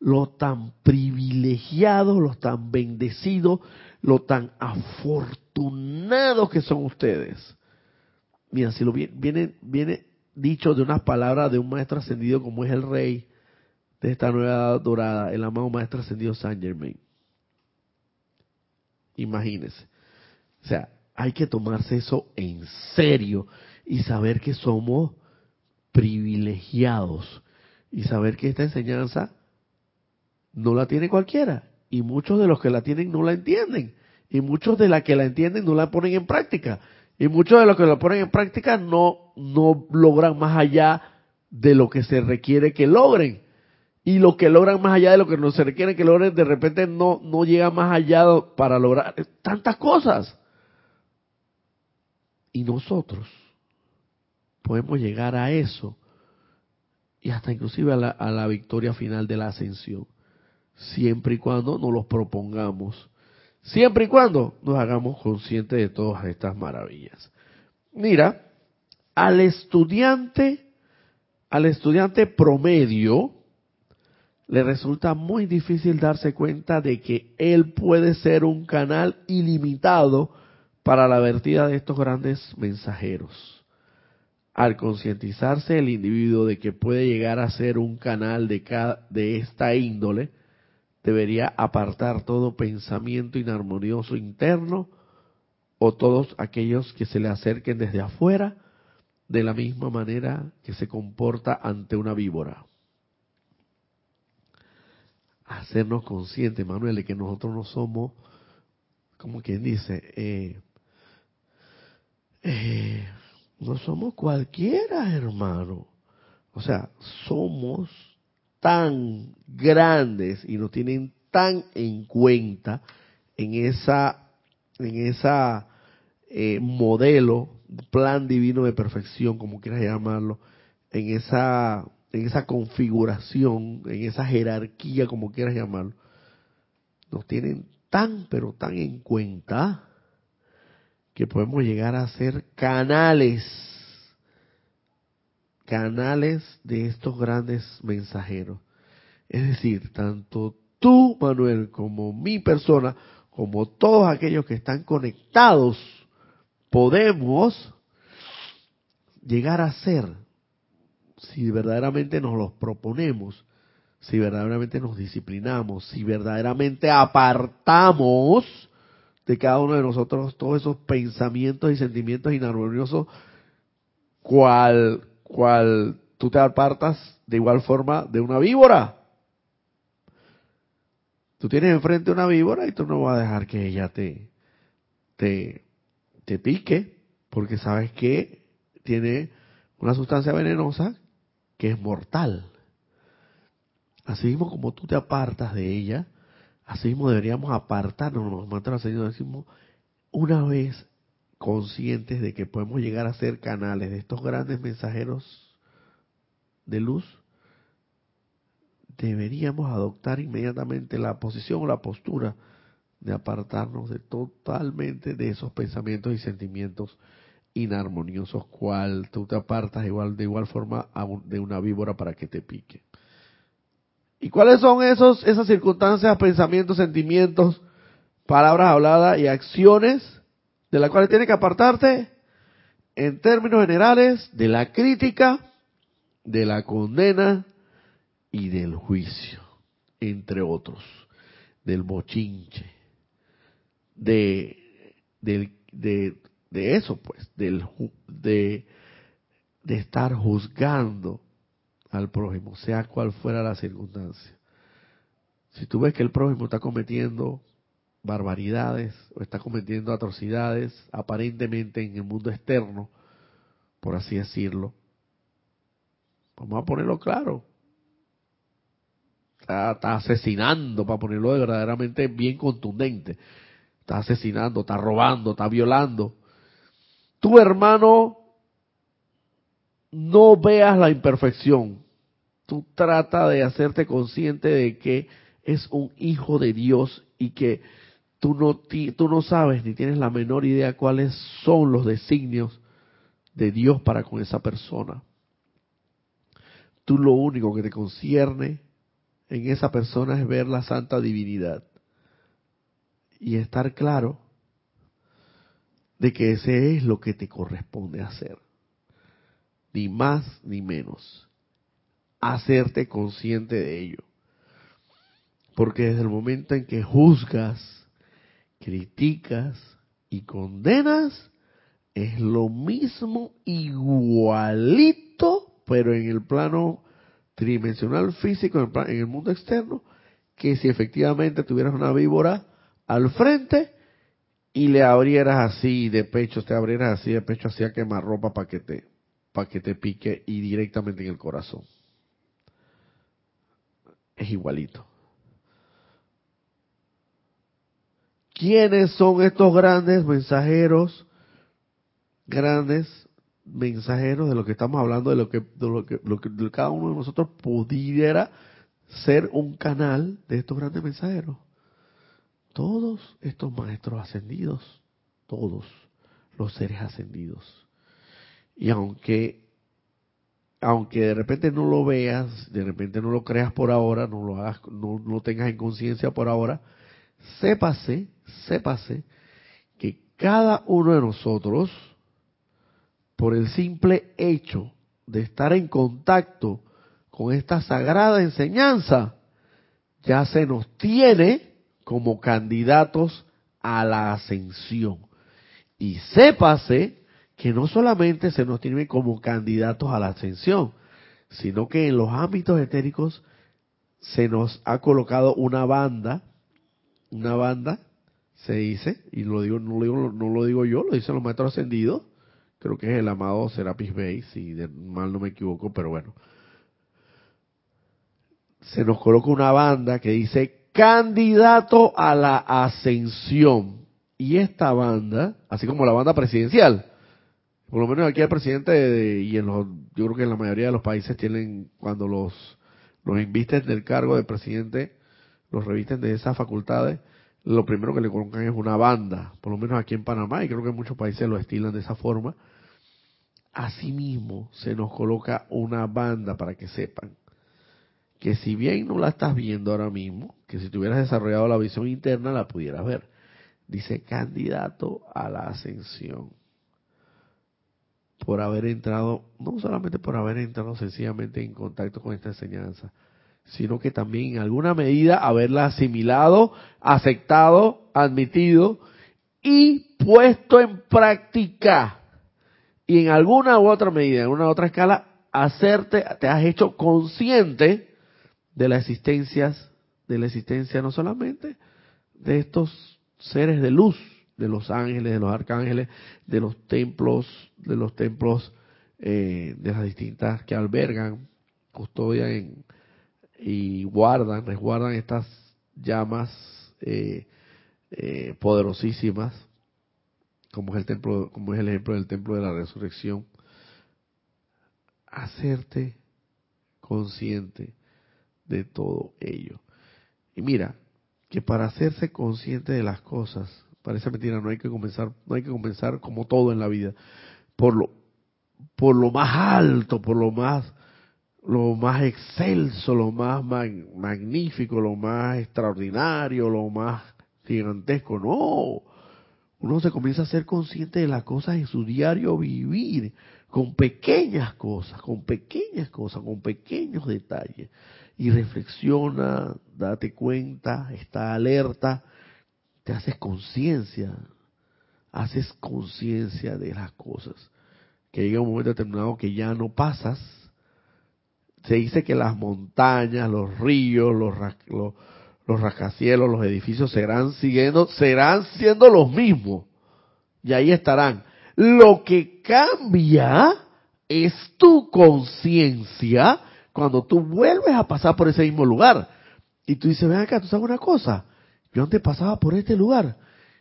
lo tan privilegiados, lo tan bendecidos, lo tan afortunados que son ustedes. Mira, si lo viene, viene dicho de unas palabras de un maestro ascendido como es el rey, de esta nueva dorada, el amado Maestro Ascendido Saint Germain. Imagínense. O sea, hay que tomarse eso en serio y saber que somos privilegiados y saber que esta enseñanza no la tiene cualquiera y muchos de los que la tienen no la entienden y muchos de los que la entienden no la ponen en práctica y muchos de los que la ponen en práctica no no logran más allá de lo que se requiere que logren y lo que logran más allá de lo que no se requiere que logren, de repente no, no llega más allá para lograr tantas cosas. Y nosotros podemos llegar a eso y hasta inclusive a la, a la victoria final de la ascensión, siempre y cuando nos los propongamos, siempre y cuando nos hagamos conscientes de todas estas maravillas. Mira, al estudiante, al estudiante promedio, le resulta muy difícil darse cuenta de que él puede ser un canal ilimitado para la vertida de estos grandes mensajeros. Al concientizarse el individuo de que puede llegar a ser un canal de, de esta índole, debería apartar todo pensamiento inarmonioso interno o todos aquellos que se le acerquen desde afuera de la misma manera que se comporta ante una víbora hacernos conscientes, Manuel, de que nosotros no somos, como quien dice, eh, eh, no somos cualquiera, hermano. O sea, somos tan grandes y nos tienen tan en cuenta en esa, en esa eh, modelo, plan divino de perfección, como quieras llamarlo, en esa en esa configuración, en esa jerarquía, como quieras llamarlo, nos tienen tan, pero tan en cuenta que podemos llegar a ser canales, canales de estos grandes mensajeros. Es decir, tanto tú, Manuel, como mi persona, como todos aquellos que están conectados, podemos llegar a ser si verdaderamente nos los proponemos, si verdaderamente nos disciplinamos, si verdaderamente apartamos de cada uno de nosotros todos esos pensamientos y sentimientos inarmoniosos, cual, cual tú te apartas de igual forma de una víbora. Tú tienes enfrente una víbora y tú no vas a dejar que ella te, te, te pique, porque sabes que tiene una sustancia venenosa que es mortal. Así mismo como tú te apartas de ella, Así mismo deberíamos apartarnos, los maestros ascendidos decimos, una vez conscientes de que podemos llegar a ser canales de estos grandes mensajeros de luz, deberíamos adoptar inmediatamente la posición o la postura de apartarnos de totalmente de esos pensamientos y sentimientos inarmoniosos, cual tú te apartas igual de igual forma de una víbora para que te pique. ¿Y cuáles son esos esas circunstancias, pensamientos, sentimientos, palabras habladas y acciones de las cuales tienes que apartarte? En términos generales, de la crítica, de la condena y del juicio, entre otros, del bochinche, de, de, de eso, pues, del, de, de estar juzgando al prójimo, sea cual fuera la circunstancia. Si tú ves que el prójimo está cometiendo barbaridades o está cometiendo atrocidades aparentemente en el mundo externo, por así decirlo, vamos a ponerlo claro. Está, está asesinando, para ponerlo verdaderamente bien contundente. Está asesinando, está robando, está violando. Tu hermano no veas la imperfección. Tú trata de hacerte consciente de que es un hijo de Dios y que tú no, tú no sabes ni tienes la menor idea cuáles son los designios de Dios para con esa persona. Tú lo único que te concierne en esa persona es ver la santa divinidad y estar claro de que ese es lo que te corresponde hacer ni más ni menos. Hacerte consciente de ello. Porque desde el momento en que juzgas, criticas y condenas, es lo mismo igualito, pero en el plano tridimensional físico, en el, mundo externo, que si efectivamente tuvieras una víbora al frente y le abrieras así de pecho, te abrieras así de pecho hacia ropa para que te para que te pique y directamente en el corazón. Es igualito. ¿Quiénes son estos grandes mensajeros? Grandes mensajeros de lo que estamos hablando, de lo que, de lo que, lo que cada uno de nosotros pudiera ser un canal de estos grandes mensajeros. Todos estos maestros ascendidos, todos los seres ascendidos. Y aunque, aunque de repente no lo veas, de repente no lo creas por ahora, no lo hagas, no lo tengas en conciencia por ahora, sépase, sépase que cada uno de nosotros, por el simple hecho de estar en contacto con esta sagrada enseñanza, ya se nos tiene como candidatos a la ascensión. Y sépase que no solamente se nos tiene como candidatos a la ascensión, sino que en los ámbitos etéricos se nos ha colocado una banda, una banda, se dice, y lo digo, no, lo digo, no lo digo yo, lo dicen los maestros ascendidos, creo que es el amado Serapis Bey, si mal no me equivoco, pero bueno. Se nos coloca una banda que dice candidato a la ascensión. Y esta banda, así como la banda presidencial, por lo menos aquí el presidente y en los, yo creo que en la mayoría de los países tienen, cuando los, los invisten del cargo de presidente, los revisten de esas facultades, lo primero que le colocan es una banda, por lo menos aquí en Panamá, y creo que en muchos países lo estilan de esa forma. Asimismo, se nos coloca una banda para que sepan que si bien no la estás viendo ahora mismo, que si tuvieras desarrollado la visión interna la pudieras ver. Dice candidato a la ascensión por haber entrado, no solamente por haber entrado sencillamente en contacto con esta enseñanza, sino que también en alguna medida haberla asimilado, aceptado, admitido y puesto en práctica. Y en alguna u otra medida, en una otra escala, hacerte, te has hecho consciente de la existencia, de la existencia no solamente de estos seres de luz, de los ángeles, de los arcángeles, de los templos, de los templos eh, de las distintas que albergan, custodian y guardan, resguardan estas llamas eh, eh, poderosísimas, como es el templo, como es el ejemplo del templo de la resurrección, hacerte consciente de todo ello. Y mira, que para hacerse consciente de las cosas, parece mentira, no hay que comenzar, no hay que comenzar como todo en la vida, por lo, por lo más alto, por lo más, lo más excelso, lo más magnífico, lo más extraordinario, lo más gigantesco, no. Uno se comienza a ser consciente de las cosas en su diario vivir, con pequeñas cosas, con pequeñas cosas, con pequeños detalles. Y reflexiona, date cuenta, está alerta, te haces conciencia, haces conciencia de las cosas. Que llega un momento determinado que ya no pasas. Se dice que las montañas, los ríos, los, los, los rascacielos, los edificios serán siguiendo, serán siendo los mismos. Y ahí estarán. Lo que cambia es tu conciencia cuando tú vuelves a pasar por ese mismo lugar. Y tú dices, ven acá, tú sabes una cosa. Yo antes pasaba por este lugar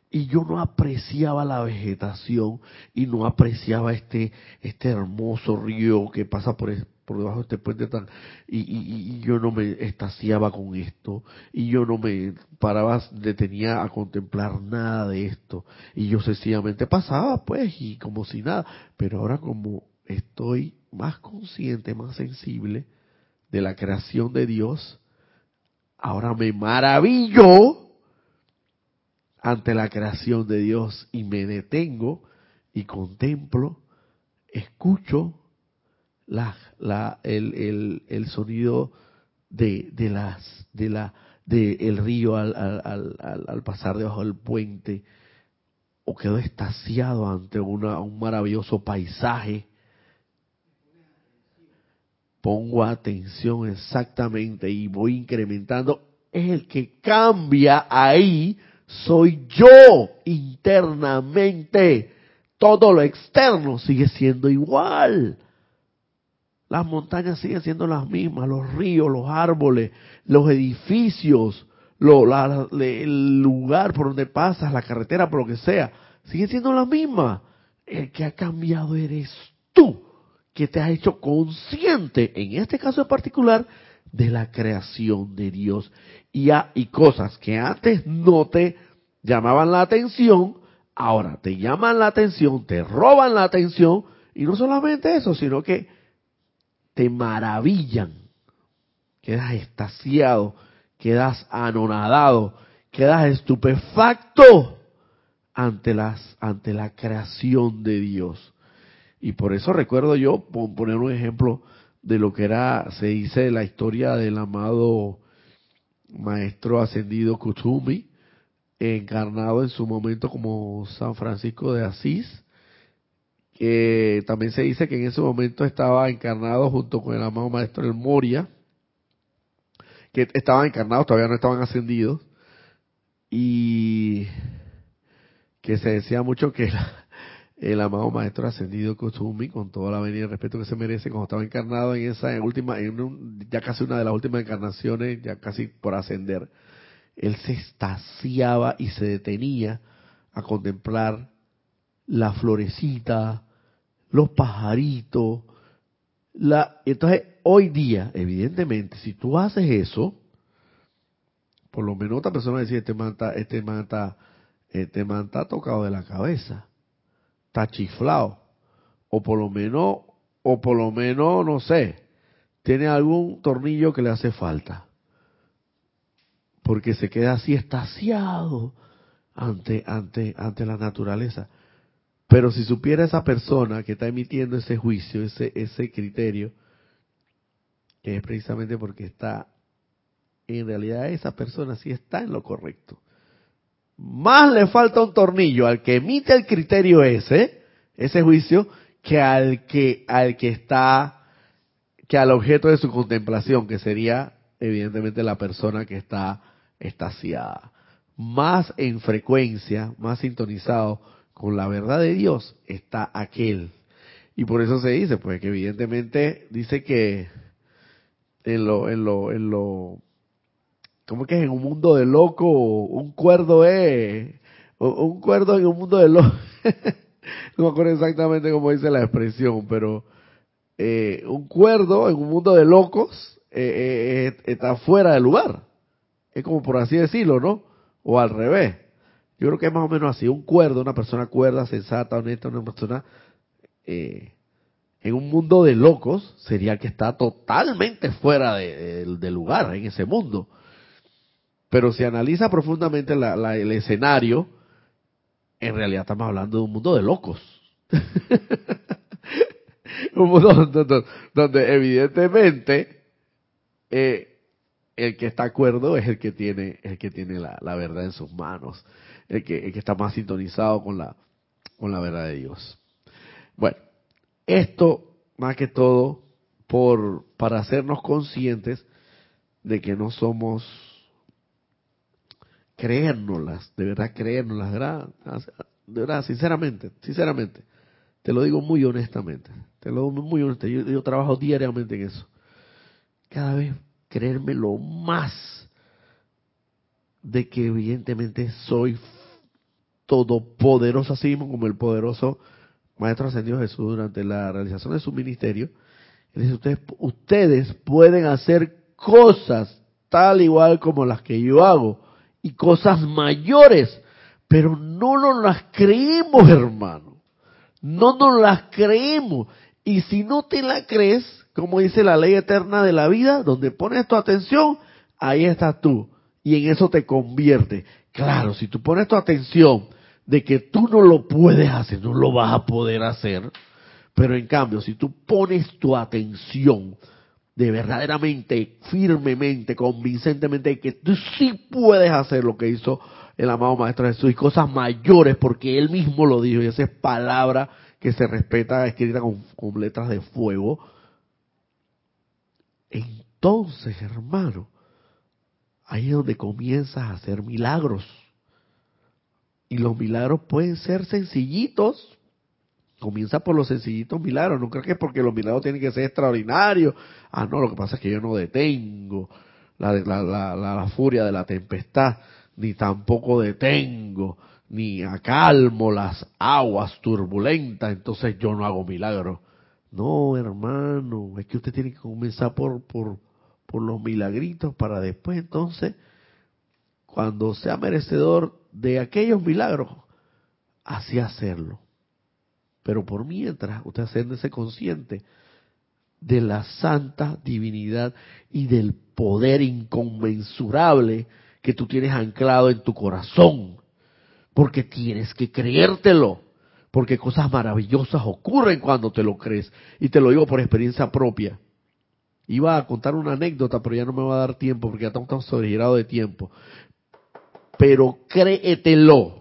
y yo no apreciaba la vegetación y no apreciaba este este hermoso río que pasa por por debajo de este puente tan y, yo no me estaciaba con esto y yo no me paraba detenía a contemplar nada de esto y yo sencillamente pasaba pues y como si nada pero ahora como estoy más consciente más sensible de la creación de Dios ahora me maravillo ante la creación de Dios y me detengo y contemplo, escucho la, la, el, sonido de, de las de la de el río al, al, al, pasar debajo del puente o quedo estasiado ante una, un maravilloso paisaje pongo atención exactamente y voy incrementando es el que cambia ahí soy yo internamente. Todo lo externo sigue siendo igual. Las montañas siguen siendo las mismas, los ríos, los árboles, los edificios, el lugar por donde pasas, la carretera, por lo que sea, sigue siendo la misma. El que ha cambiado eres tú, que te has hecho consciente, en este caso en particular, de la creación de Dios y, y cosas que antes no te llamaban la atención, ahora te llaman la atención, te roban la atención y no solamente eso, sino que te maravillan, quedas estasiado, quedas anonadado, quedas estupefacto ante las ante la creación de Dios. Y por eso recuerdo yo poner un ejemplo de lo que era, se dice la historia del amado maestro ascendido Kutsumi, encarnado en su momento como San Francisco de Asís, que también se dice que en ese momento estaba encarnado junto con el amado maestro El Moria, que estaban encarnados, todavía no estaban ascendidos, y que se decía mucho que el amado maestro ascendido Kusumi, con toda la venida y respeto que se merece, cuando estaba encarnado en esa última, en ya casi una de las últimas encarnaciones, ya casi por ascender, él se estaciaba y se detenía a contemplar la florecita, los pajaritos. La, entonces, hoy día, evidentemente, si tú haces eso, por lo menos otra persona decir, este man está, este man este man está tocado de la cabeza está chiflado. O por lo menos, o por lo menos, no sé, tiene algún tornillo que le hace falta. Porque se queda así estaciado ante, ante, ante la naturaleza. Pero si supiera esa persona que está emitiendo ese juicio, ese, ese criterio, que es precisamente porque está, en realidad esa persona sí está en lo correcto más le falta un tornillo al que emite el criterio ese, ese juicio, que al que, al que está, que al objeto de su contemplación, que sería evidentemente la persona que está estaciada. Más en frecuencia, más sintonizado con la verdad de Dios está aquel. Y por eso se dice, pues que evidentemente dice que en lo, en lo, en lo ¿cómo que es en un mundo de loco? Un cuerdo es, un cuerdo en un mundo de loco. [laughs] no me acuerdo exactamente cómo dice la expresión, pero eh, un cuerdo en un mundo de locos eh, eh, está fuera de lugar. Es como por así decirlo, ¿no? O al revés. Yo creo que es más o menos así. Un cuerdo, una persona cuerda, sensata, honesta, una persona en un mundo de locos sería que está totalmente fuera de, lugar en ese mundo. Pero si analiza profundamente el escenario, en realidad estamos hablando de un mundo de locos. [laughs] un mundo donde, evidentemente eh, el que está acuerdo es el que tiene, el que tiene la, verdad en sus manos, el que, el que está más sintonizado con la, con la verdad de Dios. Bueno, esto, más que todo, por, para hacernos conscientes de que no somos creérnoslas, de verdad creérnoslas, de verdad, de verdad, sinceramente, sinceramente, te lo digo muy honestamente, te lo digo muy honestamente, yo, yo trabajo diariamente en eso. Cada vez creerme lo más de que evidentemente soy todopoderoso, así mismo como el poderoso Maestro Ascendido Jesús durante la realización de su ministerio, dice, ustedes, ustedes pueden hacer cosas tal igual como las que yo hago y cosas mayores, pero no nos las creemos, hermano. No nos las creemos. Y si no te la crees, como dice la ley eterna de la vida, donde pones tu atención, ahí estás tú. Y en eso te convierte. Claro, si tú pones tu atención de que tú no lo puedes hacer, no lo vas a poder hacer. Pero en cambio, si tú pones tu atención de verdaderamente, firmemente, convincentemente, que tú sí puedes hacer lo que hizo el amado Maestro Jesús y cosas mayores, porque él mismo lo dijo, y esa es palabra que se respeta, escrita con, con letras de fuego. Entonces, hermano, ahí es donde comienzas a hacer milagros. Y los milagros pueden ser sencillitos. Comienza por los sencillitos milagros. No creo que es porque los milagros tienen que ser extraordinarios. Ah, no, lo que pasa es que yo no detengo la, la, la, la furia de la tempestad, ni tampoco detengo, ni acalmo las aguas turbulentas, entonces yo no hago milagros. No, hermano, es que usted tiene que comenzar por, por, por los milagritos para después entonces, cuando sea merecedor de aquellos milagros, así hacerlo. Pero por mientras, usted haciéndose consciente de la santa divinidad y del poder inconmensurable que tú tienes anclado en tu corazón. Porque tienes que creértelo. Porque cosas maravillosas ocurren cuando te lo crees. Y te lo digo por experiencia propia. Iba a contar una anécdota, pero ya no me va a dar tiempo porque ya estamos sobregirados de tiempo pero créetelo.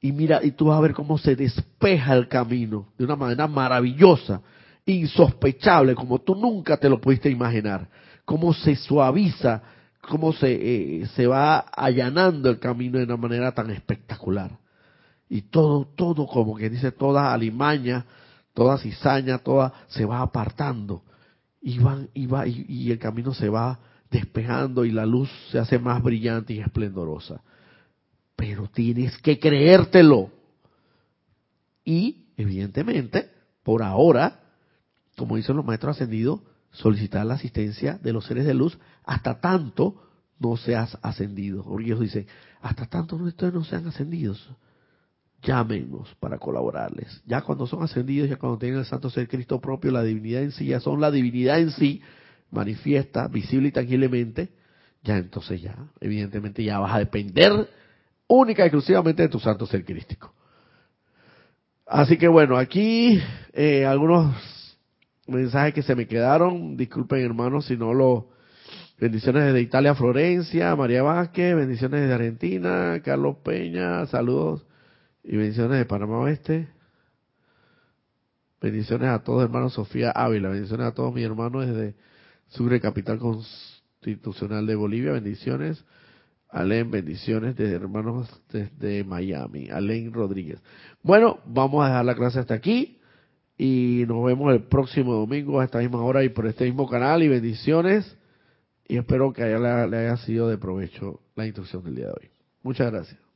Y mira, y tú vas a ver cómo se despeja el camino de una manera maravillosa, insospechable, como tú nunca te lo pudiste imaginar. Cómo se suaviza, cómo se, eh, se va allanando el camino de una manera tan espectacular. Y todo, todo, como que dice, toda alimaña, toda cizaña, toda, se va apartando. Y, van, y, va, y el camino se va despejando y la luz se hace más brillante y esplendorosa. Pero tienes que creértelo. Y, evidentemente, por ahora, como dicen los maestros ascendidos, solicitar la asistencia de los seres de luz hasta tanto no seas ascendido. Porque ellos dicen, hasta tanto ustedes no sean ascendidos, llámenos para colaborarles. Ya cuando son ascendidos, ya cuando tienen el santo ser Cristo propio, la divinidad en sí, ya son la divinidad en sí, manifiesta visible y tangiblemente, ya entonces ya, evidentemente ya vas a depender única y exclusivamente de tu santo ser crístico. Así que bueno, aquí eh, algunos mensajes que se me quedaron, disculpen hermanos si no lo... Bendiciones desde Italia, Florencia, María Vázquez, bendiciones desde Argentina, Carlos Peña, saludos y bendiciones de Panamá Oeste. Bendiciones a todos hermanos Sofía Ávila, bendiciones a todos mis hermanos desde Sucre, capital constitucional de Bolivia, bendiciones. Alén, bendiciones de hermanos desde Miami. Alén Rodríguez. Bueno, vamos a dejar la clase hasta aquí y nos vemos el próximo domingo a esta misma hora y por este mismo canal y bendiciones y espero que haya, le haya sido de provecho la instrucción del día de hoy. Muchas gracias.